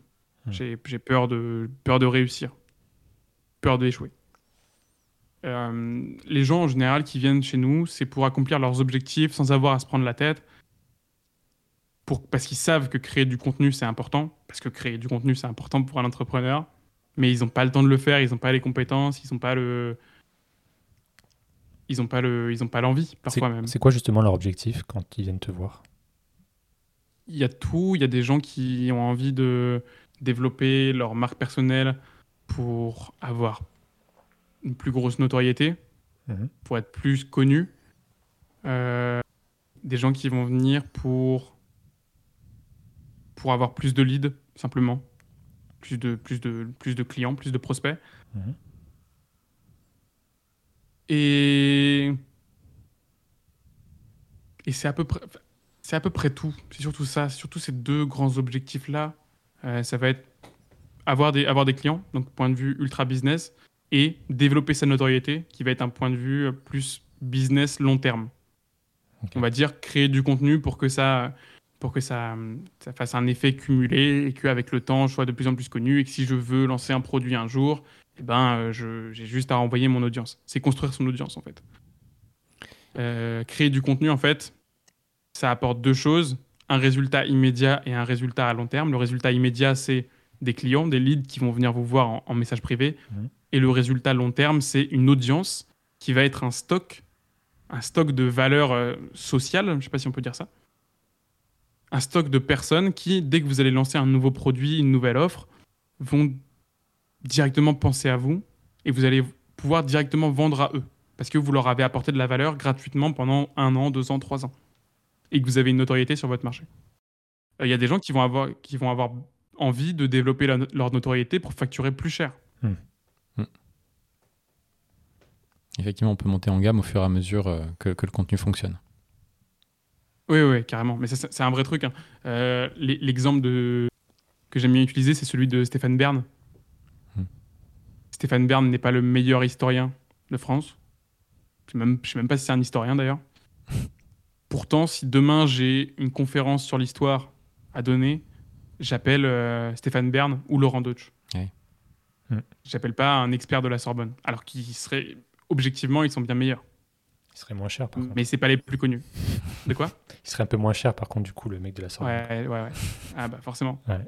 Speaker 3: J'ai j'ai peur de, peur de réussir, peur d'échouer. Euh, les gens en général qui viennent chez nous, c'est pour accomplir leurs objectifs sans avoir à se prendre la tête. Pour, parce qu'ils savent que créer du contenu, c'est important. Parce que créer du contenu, c'est important pour un entrepreneur. Mais ils n'ont pas le temps de le faire, ils n'ont pas les compétences, ils n'ont pas le. Ils n'ont pas le, ils ont pas l'envie parfois même.
Speaker 1: c'est quoi justement leur objectif quand ils viennent te voir?
Speaker 3: Il y a tout. Il y a des gens qui ont envie de développer leur marque personnelle pour avoir une plus grosse notoriété,
Speaker 1: Mhm.
Speaker 3: pour être plus connus. Euh, des gens qui vont venir pour pour avoir plus de leads simplement, plus de plus de plus de clients, plus de prospects.
Speaker 1: Mhm.
Speaker 3: Et et c'est à peu près c'est à peu près tout. C'est surtout ça, surtout ces deux grands objectifs là. ça va être avoir des avoir des clients, donc point de vue ultra business, et développer sa notoriété, qui va être un point de vue euh, plus business long terme. On va dire créer du contenu pour que ça pour que ça, ça fasse un effet cumulé et qu'avec le temps, je sois de plus en plus connu et que si je veux lancer un produit un jour, eh ben, euh, j'ai juste à renvoyer mon audience. C'est construire son audience, en fait. Euh, créer du contenu, en fait, ça apporte deux choses. Un résultat immédiat et un résultat à long terme. Le résultat immédiat, c'est des clients, des leads qui vont venir vous voir en, en message privé.
Speaker 1: Mhm.
Speaker 3: Et le résultat long terme, c'est une audience qui va être un stock, un stock de valeur euh, sociale, je ne sais pas si on peut dire ça. Un stock de personnes qui, dès que vous allez lancer un nouveau produit, une nouvelle offre, vont directement penser à vous et vous allez pouvoir directement vendre à eux parce que vous leur avez apporté de la valeur gratuitement pendant un an, deux ans, trois ans et que vous avez une notoriété sur votre marché. Euh, Il y a des gens qui vont avoir, envie de développer leur notoriété pour facturer plus cher.
Speaker 2: Effectivement, on peut monter en gamme au fur et à mesure euh, que le contenu fonctionne.
Speaker 3: Oui, oui, carrément. Mais c'est un vrai truc. hein. Euh, l'e- L'exemple de... que j'aime bien utiliser, c'est celui de Stéphane Bern.
Speaker 2: Hmm.
Speaker 3: Stéphane Bern n'est pas le meilleur historien de France. Je ne sais, même- je sais même pas si c'est un historien d'ailleurs. Pourtant, si demain j'ai une conférence sur l'histoire à donner, j'appelle euh, Stéphane Bern ou Laurent Deutsch.
Speaker 2: Ouais.
Speaker 1: Hmm.
Speaker 3: J'appelle pas un expert de la Sorbonne. Alors qu'ils seraient, objectivement, ils sont bien meilleurs.
Speaker 1: Il serait moins cher par contre.
Speaker 3: Mais c'est pas les plus connus. De quoi
Speaker 1: Il serait un peu moins cher par contre du coup le mec de la Sorbonne.
Speaker 3: Ouais, ouais, ouais. Ah bah forcément.
Speaker 2: Euh,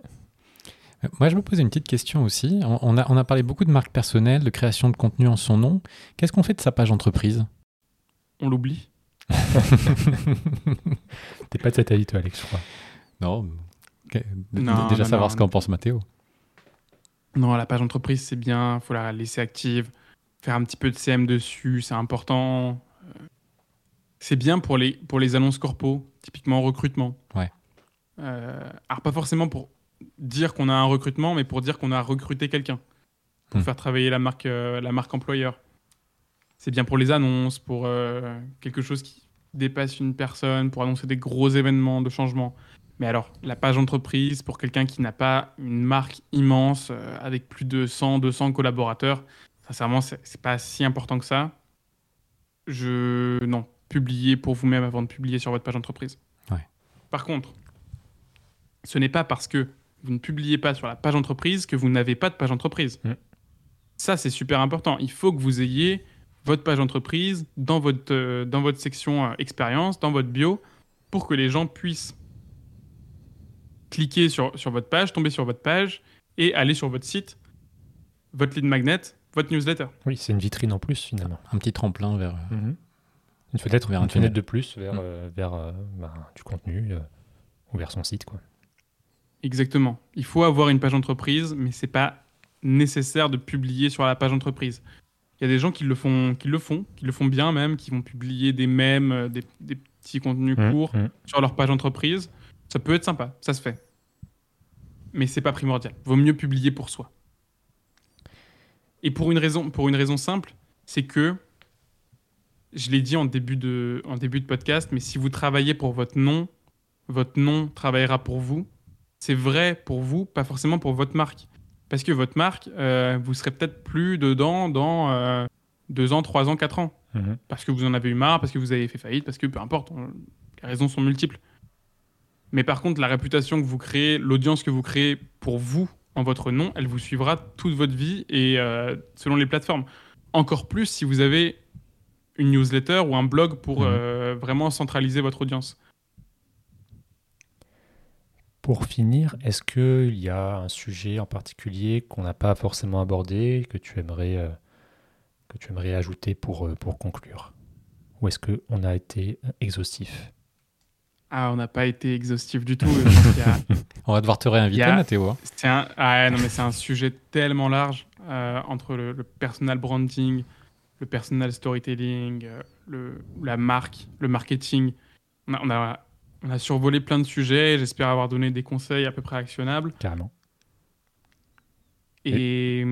Speaker 2: Moi, je me posais une petite question aussi. On a, on a parlé beaucoup de marque personnelle, de création de contenu en son nom. Qu'est-ce qu'on fait de sa page entreprise
Speaker 3: On l'oublie.
Speaker 1: T'es pas de cet avis toi Alex, je crois.
Speaker 2: Non.
Speaker 3: Non,
Speaker 2: Déjà
Speaker 3: non,
Speaker 2: savoir
Speaker 3: non.
Speaker 2: ce qu'en pense Mathéo.
Speaker 3: Non, la page entreprise, c'est bien, faut la laisser active, faire un petit peu de CM dessus, c'est important. C'est bien pour les, pour les annonces corpo, typiquement recrutement.
Speaker 2: Ouais.
Speaker 3: Euh, alors, pas forcément pour dire qu'on a un recrutement, mais pour dire qu'on a recruté quelqu'un, pour
Speaker 2: Hmm.
Speaker 3: faire travailler la marque, euh, la marque employeur. C'est bien pour les annonces, pour euh, quelque chose qui dépasse une personne, pour annoncer des gros événements de changement. Mais alors, la page entreprise, pour quelqu'un qui n'a pas une marque immense, avec plus de 100, 200 collaborateurs, sincèrement, c'est pas si important que ça. Je. Non, publiez pour vous-même avant de publier sur votre page entreprise.
Speaker 2: Ouais.
Speaker 3: Par contre, ce n'est pas parce que vous ne publiez pas sur la page entreprise que vous n'avez pas de page entreprise.
Speaker 1: Mm.
Speaker 3: Ça, c'est super important. Il faut que vous ayez votre page entreprise dans votre, euh, dans votre section euh, expérience, dans votre bio, pour que les gens puissent cliquer sur, sur votre page, tomber sur votre page et aller sur votre site, votre lead magnet, votre newsletter.
Speaker 1: Oui, c'est une vitrine en plus finalement.
Speaker 2: Un petit tremplin vers. euh,
Speaker 1: Une fenêtre,
Speaker 2: Vers
Speaker 1: une
Speaker 2: un tunnel.
Speaker 1: fenêtre de plus vers,
Speaker 2: Mm.
Speaker 1: euh, vers euh, ben, du contenu euh, ou vers son site quoi.
Speaker 3: Exactement. Il faut avoir une page entreprise, mais c'est pas nécessaire de publier sur la page entreprise. Il y a des gens qui le font, qui le font, qui le font bien même, qui vont publier des mèmes, des, des petits contenus
Speaker 1: Mm,
Speaker 3: courts
Speaker 1: mm.
Speaker 3: sur leur page entreprise. Ça peut être sympa, ça se fait. Mais c'est pas primordial. Vaut mieux publier pour soi. Et pour une raison, pour une raison simple, c'est que je l'ai dit en début de, en début de podcast, mais si vous travaillez pour votre nom, votre nom travaillera pour vous. c'est vrai pour vous, pas forcément pour votre marque. Parce que votre marque, euh, vous serez peut-être plus dedans dans euh, deux ans, trois ans, quatre ans.
Speaker 1: Mhm.
Speaker 3: Parce que vous en avez eu marre, parce que vous avez fait faillite, parce que peu importe, on- les raisons sont multiples. Mais par contre, la réputation que vous créez, l'audience que vous créez pour vous en votre nom, elle vous suivra toute votre vie et euh, selon les plateformes. Encore plus si vous avez une newsletter ou un blog pour
Speaker 1: Mhm.
Speaker 3: euh, vraiment centraliser votre audience.
Speaker 1: Pour finir, est-ce qu'il y a un sujet en particulier qu'on n'a pas forcément abordé, que tu aimerais, euh, que tu aimerais ajouter pour, pour conclure? Ou est-ce qu'on a été exhaustif?
Speaker 3: Ah, on n'a pas été exhaustif du tout. A-
Speaker 2: On va devoir te réinviter,
Speaker 3: a-
Speaker 2: Mathéo. hein.
Speaker 3: C'est un, ah ouais, non, mais c'est un sujet tellement large euh, entre le, le personal branding, le personal storytelling, euh, le, la marque, le marketing. On a, on, a, on a survolé plein de sujets. J'espère avoir donné des conseils à peu près actionnables.
Speaker 1: Carrément.
Speaker 3: Et,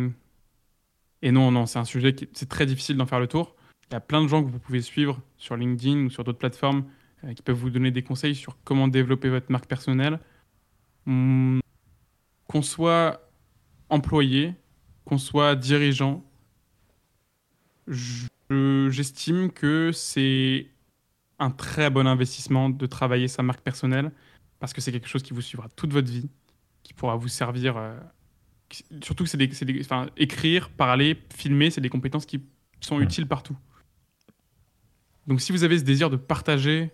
Speaker 3: et non, non, c'est un sujet qui c'est très difficile d'en faire le tour. Il y a plein de gens que vous pouvez suivre sur LinkedIn ou sur d'autres plateformes euh, qui peuvent vous donner des conseils sur comment développer votre marque personnelle. Hum, qu'on soit employé, qu'on soit dirigeant, je- j'estime que c'est un très bon investissement de travailler sa marque personnelle parce que c'est quelque chose qui vous suivra toute votre vie, qui pourra vous servir. euh, surtout que c'est des, enfin, écrire, parler, filmer, c'est des compétences qui sont
Speaker 1: Mm.
Speaker 3: utiles partout. Donc si vous avez ce désir de partager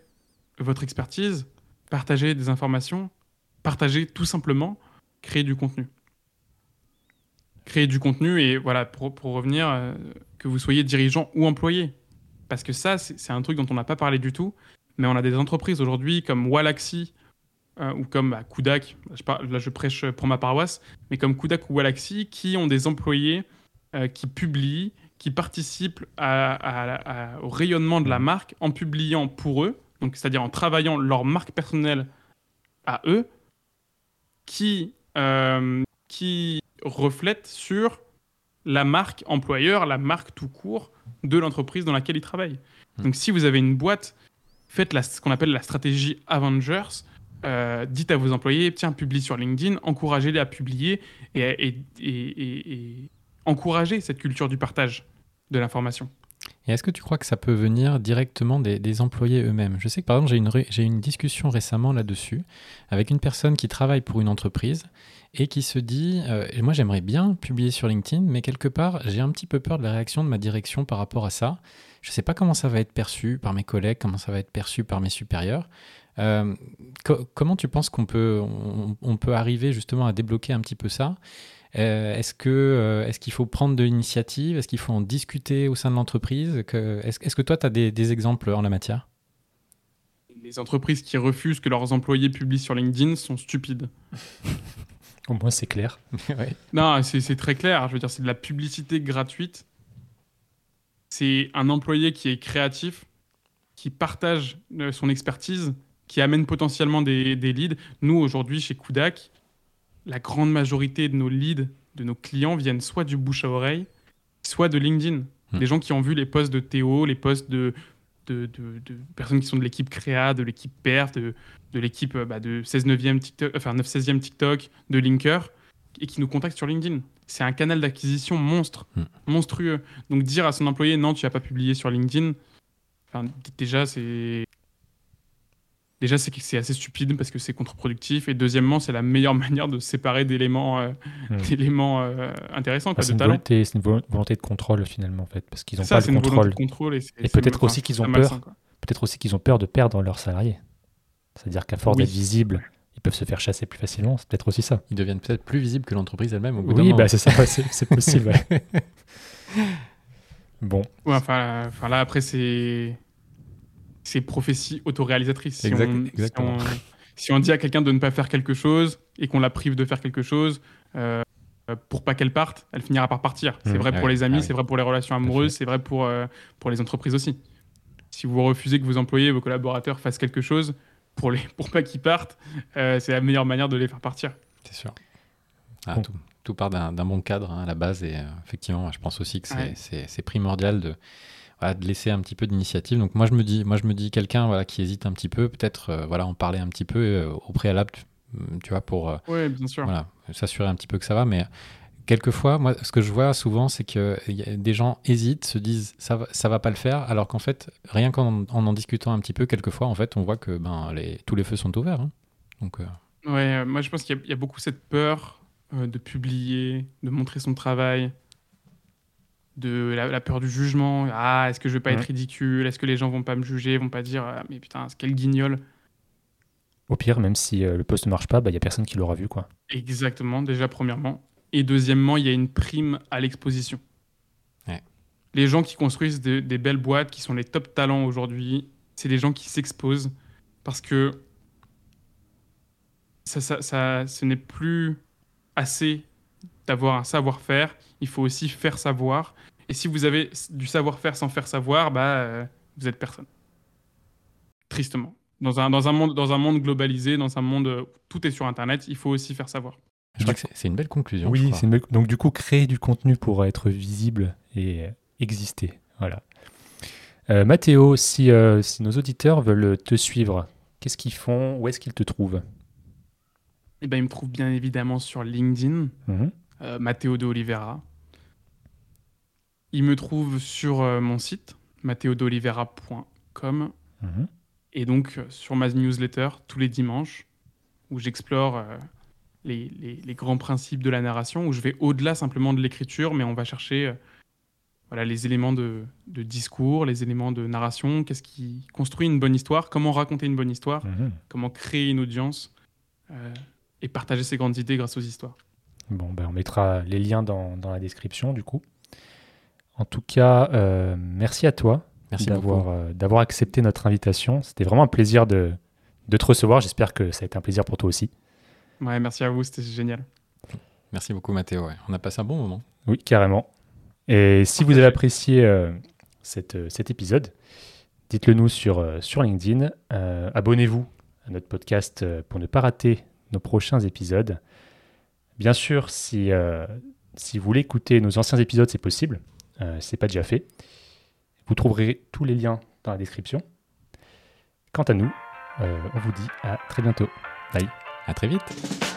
Speaker 3: votre expertise, partager des informations, partager tout simplement, créer du contenu. Créer du contenu et voilà, pour, revenir, euh, que vous soyez dirigeant ou employé. Parce que ça, c'est un truc dont on n'a pas parlé du tout, mais on a des entreprises aujourd'hui comme Walaxy euh, ou comme bah, Kudak, je là je prêche pour ma paroisse, mais comme Kudak ou Walaxy qui ont des employés euh, qui publient, qui participent au rayonnement de la marque en publiant pour eux, donc c'est-à-dire en travaillant leur marque personnelle à eux, qui, euh, qui reflète sur la marque employeur, la marque tout court de l'entreprise dans laquelle ils travaillent.
Speaker 2: Hmm.
Speaker 3: Donc si vous avez une boîte, faites la- ce qu'on appelle la stratégie Avengers. Euh, dites à vos employés, tiens, publie sur LinkedIn, encouragez-les à publier et, et, et, et- et encouragez cette culture du partage de l'information.
Speaker 2: Et est-ce que tu crois que ça peut venir directement des, employés eux-mêmes? Je sais que par exemple, j'ai une, ré- une discussion récemment là-dessus avec une personne qui travaille pour une entreprise et qui se dit euh, Moi, j'aimerais bien publier sur LinkedIn, mais quelque part, j'ai un petit peu peur de la réaction de ma direction par rapport à ça. Je ne sais pas comment ça va être perçu par mes collègues, comment ça va être perçu par mes supérieurs. Euh, co- comment tu penses qu'on peut, on, on peut arriver justement à débloquer un petit peu ça? Euh, est-ce que euh, est-ce qu'il faut prendre de l'initiative? Est-ce qu'il faut en discuter au sein de l'entreprise? Est-ce que toi, tu as des, des exemples en la matière?
Speaker 3: Les entreprises qui refusent que leurs employés publient sur LinkedIn sont stupides.
Speaker 1: Au moins, c'est clair.
Speaker 2: Ouais.
Speaker 3: Non, c'est très clair. Je veux dire, c'est de la publicité gratuite. C'est un employé qui est créatif, qui partage son expertise, qui amène potentiellement des, des leads. Nous, aujourd'hui, chez Kudak, la grande majorité de nos leads, de nos clients, viennent soit du bouche à oreille, soit de LinkedIn.
Speaker 2: Hmm.
Speaker 3: Des gens qui ont vu les posts de Théo, les posts de, de, de- de personnes qui sont de l'équipe Créa, de l'équipe Perf, de, l'équipe euh, bah, de 16 9e TikTok, enfin 9 16e TikTok, de Linker, et qui nous contactent sur LinkedIn. C'est un canal d'acquisition monstre,
Speaker 2: Hmm.
Speaker 3: monstrueux. Donc dire à son employé non, tu n'as pas publié sur LinkedIn, déjà c'est déjà c'est assez stupide parce que c'est contre-productif. Et deuxièmement, c'est la meilleure manière de se séparer d'éléments euh,
Speaker 1: Hmm.
Speaker 3: d'éléments euh, intéressants,
Speaker 1: Ah, c'est
Speaker 3: de
Speaker 1: une,
Speaker 3: talents.
Speaker 1: volonté, c'est une vo- volonté de contrôle finalement en fait, parce qu'ils n'ont pas
Speaker 3: volonté
Speaker 1: contrôle.
Speaker 3: de contrôle. Et, c'est-
Speaker 1: Et
Speaker 3: c'est-
Speaker 1: peut-être aussi qu'ils ont peur. Peut-être aussi qu'ils ont peur de perdre leurs salariés. C'est-à-dire qu'à force
Speaker 3: Oui.
Speaker 1: d'être visibles, ils peuvent se faire chasser plus facilement. C'est peut-être aussi ça.
Speaker 2: Ils deviennent peut-être plus visibles que l'entreprise elle-même au bout d'un
Speaker 1: Oui,
Speaker 2: moment.
Speaker 1: bah, c'est ça, c'est c'est possible. ouais. Bon,
Speaker 3: Ouais, enfin, enfin là, après, c'est. C'est prophétie autoréalisatrice. Si,
Speaker 2: Exact-
Speaker 3: on,
Speaker 2: exactement.
Speaker 3: Si, on, si on dit à quelqu'un de ne pas faire quelque chose et qu'on la prive de faire quelque chose, euh, pour pas qu'elle parte, elle finira par partir. C'est
Speaker 1: Mmh.
Speaker 3: vrai
Speaker 2: Ah
Speaker 3: pour
Speaker 2: oui,
Speaker 3: les amis,
Speaker 2: ah oui.
Speaker 3: c'est vrai pour les relations amoureuses, c'est vrai pour, euh, pour les entreprises aussi. Si vous refusez que vos employés, vos collaborateurs fassent quelque chose, pour, les, pour pas qu'ils partent, euh, c'est la meilleure manière de les faire partir.
Speaker 2: C'est sûr. Ah,
Speaker 1: Bon.
Speaker 2: tout, tout part d'un bon cadre hein, à la base et euh, effectivement, je pense aussi que c'est
Speaker 3: Ouais.
Speaker 2: c'est- c'est primordial de, de laisser un petit peu d'initiative. Donc moi je me dis, moi je me dis quelqu'un voilà qui hésite un petit peu, peut-être euh, voilà en parler un petit peu euh, au préalable, tu vois, pour euh,
Speaker 3: Ouais, bien sûr.
Speaker 2: voilà, s'assurer un petit peu que ça va. Mais quelquefois, moi, ce que je vois souvent, c'est que des gens hésitent, se disent ça va, ça va pas le faire, alors qu'en fait, rien qu'en en, en discutant un petit peu, quelquefois, en fait, on voit que ben, les, tous les feux sont ouverts. hein. Donc,
Speaker 3: Ouais, moi je pense qu'il y, a- il y a beaucoup cette peur de publier, de montrer son travail, de la, la peur du jugement. Ah, est-ce que je vais pas être ridicule? Est-ce que les gens vont pas me juger Vont pas dire ah, mais putain, quel guignol
Speaker 1: Au pire, même si euh, le post ne marche pas, il n'y a personne qui l'aura vu. quoi.
Speaker 3: Exactement, déjà premièrement. Et deuxièmement, il y a une prime à l'exposition.
Speaker 2: Ouais.
Speaker 3: Les gens qui construisent des, des belles boîtes, qui sont les top talents aujourd'hui, c'est les gens qui s'exposent parce que ça, ça, ça- ce n'est plus assez d'avoir un savoir-faire, il faut aussi faire savoir. Et si vous avez du savoir-faire sans faire savoir, bah, euh, vous êtes personne. Tristement. Dans un, dans, un monde, dans un monde globalisé, dans un monde où tout est sur Internet, il faut aussi faire savoir.
Speaker 2: je crois que c'est- une belle conclusion.
Speaker 1: Oui,
Speaker 2: crois.
Speaker 1: c'est une belle- donc du coup, créer du contenu pour être visible et euh, exister. Voilà. Euh, Mathéo, si, euh, si nos auditeurs veulent te suivre, qu'est-ce qu'ils font? Où est-ce qu'ils te trouvent?
Speaker 3: Eh ben, il me trouve bien évidemment sur LinkedIn,
Speaker 1: Mhm.
Speaker 3: euh, Matteo de Oliveira. Il me trouve sur euh, mon site, matteodeolivera.com,
Speaker 1: Mhm.
Speaker 3: et donc euh, sur ma newsletter tous les dimanches, où j'explore euh, les, les- les grands principes de la narration, où je vais au-delà simplement de l'écriture, mais on va chercher euh, voilà, les éléments de, de discours, les éléments de narration, qu'est-ce qui construit une bonne histoire, comment raconter une bonne histoire,
Speaker 1: Mhm.
Speaker 3: comment créer une audience euh, et partager ses grandes idées grâce aux histoires.
Speaker 1: Bon, ben, on mettra les liens dans, dans la description, du coup. En tout cas, euh, merci à toi
Speaker 2: Merci beaucoup.
Speaker 1: d'avoir euh, d'avoir accepté notre invitation. C'était vraiment un plaisir de, de te recevoir. J'espère que ça a été un plaisir pour toi aussi.
Speaker 3: Ouais, merci à vous, c'était génial.
Speaker 2: Merci beaucoup, Mathéo. ouais. On a passé un bon moment.
Speaker 1: Oui, carrément. Et si vous avez apprécié euh, cette, euh, cet épisode, dites-le nous sur, euh, sur LinkedIn. Euh, Abonnez-vous à notre podcast euh, pour ne pas rater nos prochains épisodes. Bien sûr, si, euh, si vous voulez écouter nos anciens épisodes, c'est possible. Euh, c'est pas déjà fait. Vous trouverez tous les liens dans la description. Quant à nous, euh, on vous dit à très bientôt. Bye.
Speaker 2: À très vite.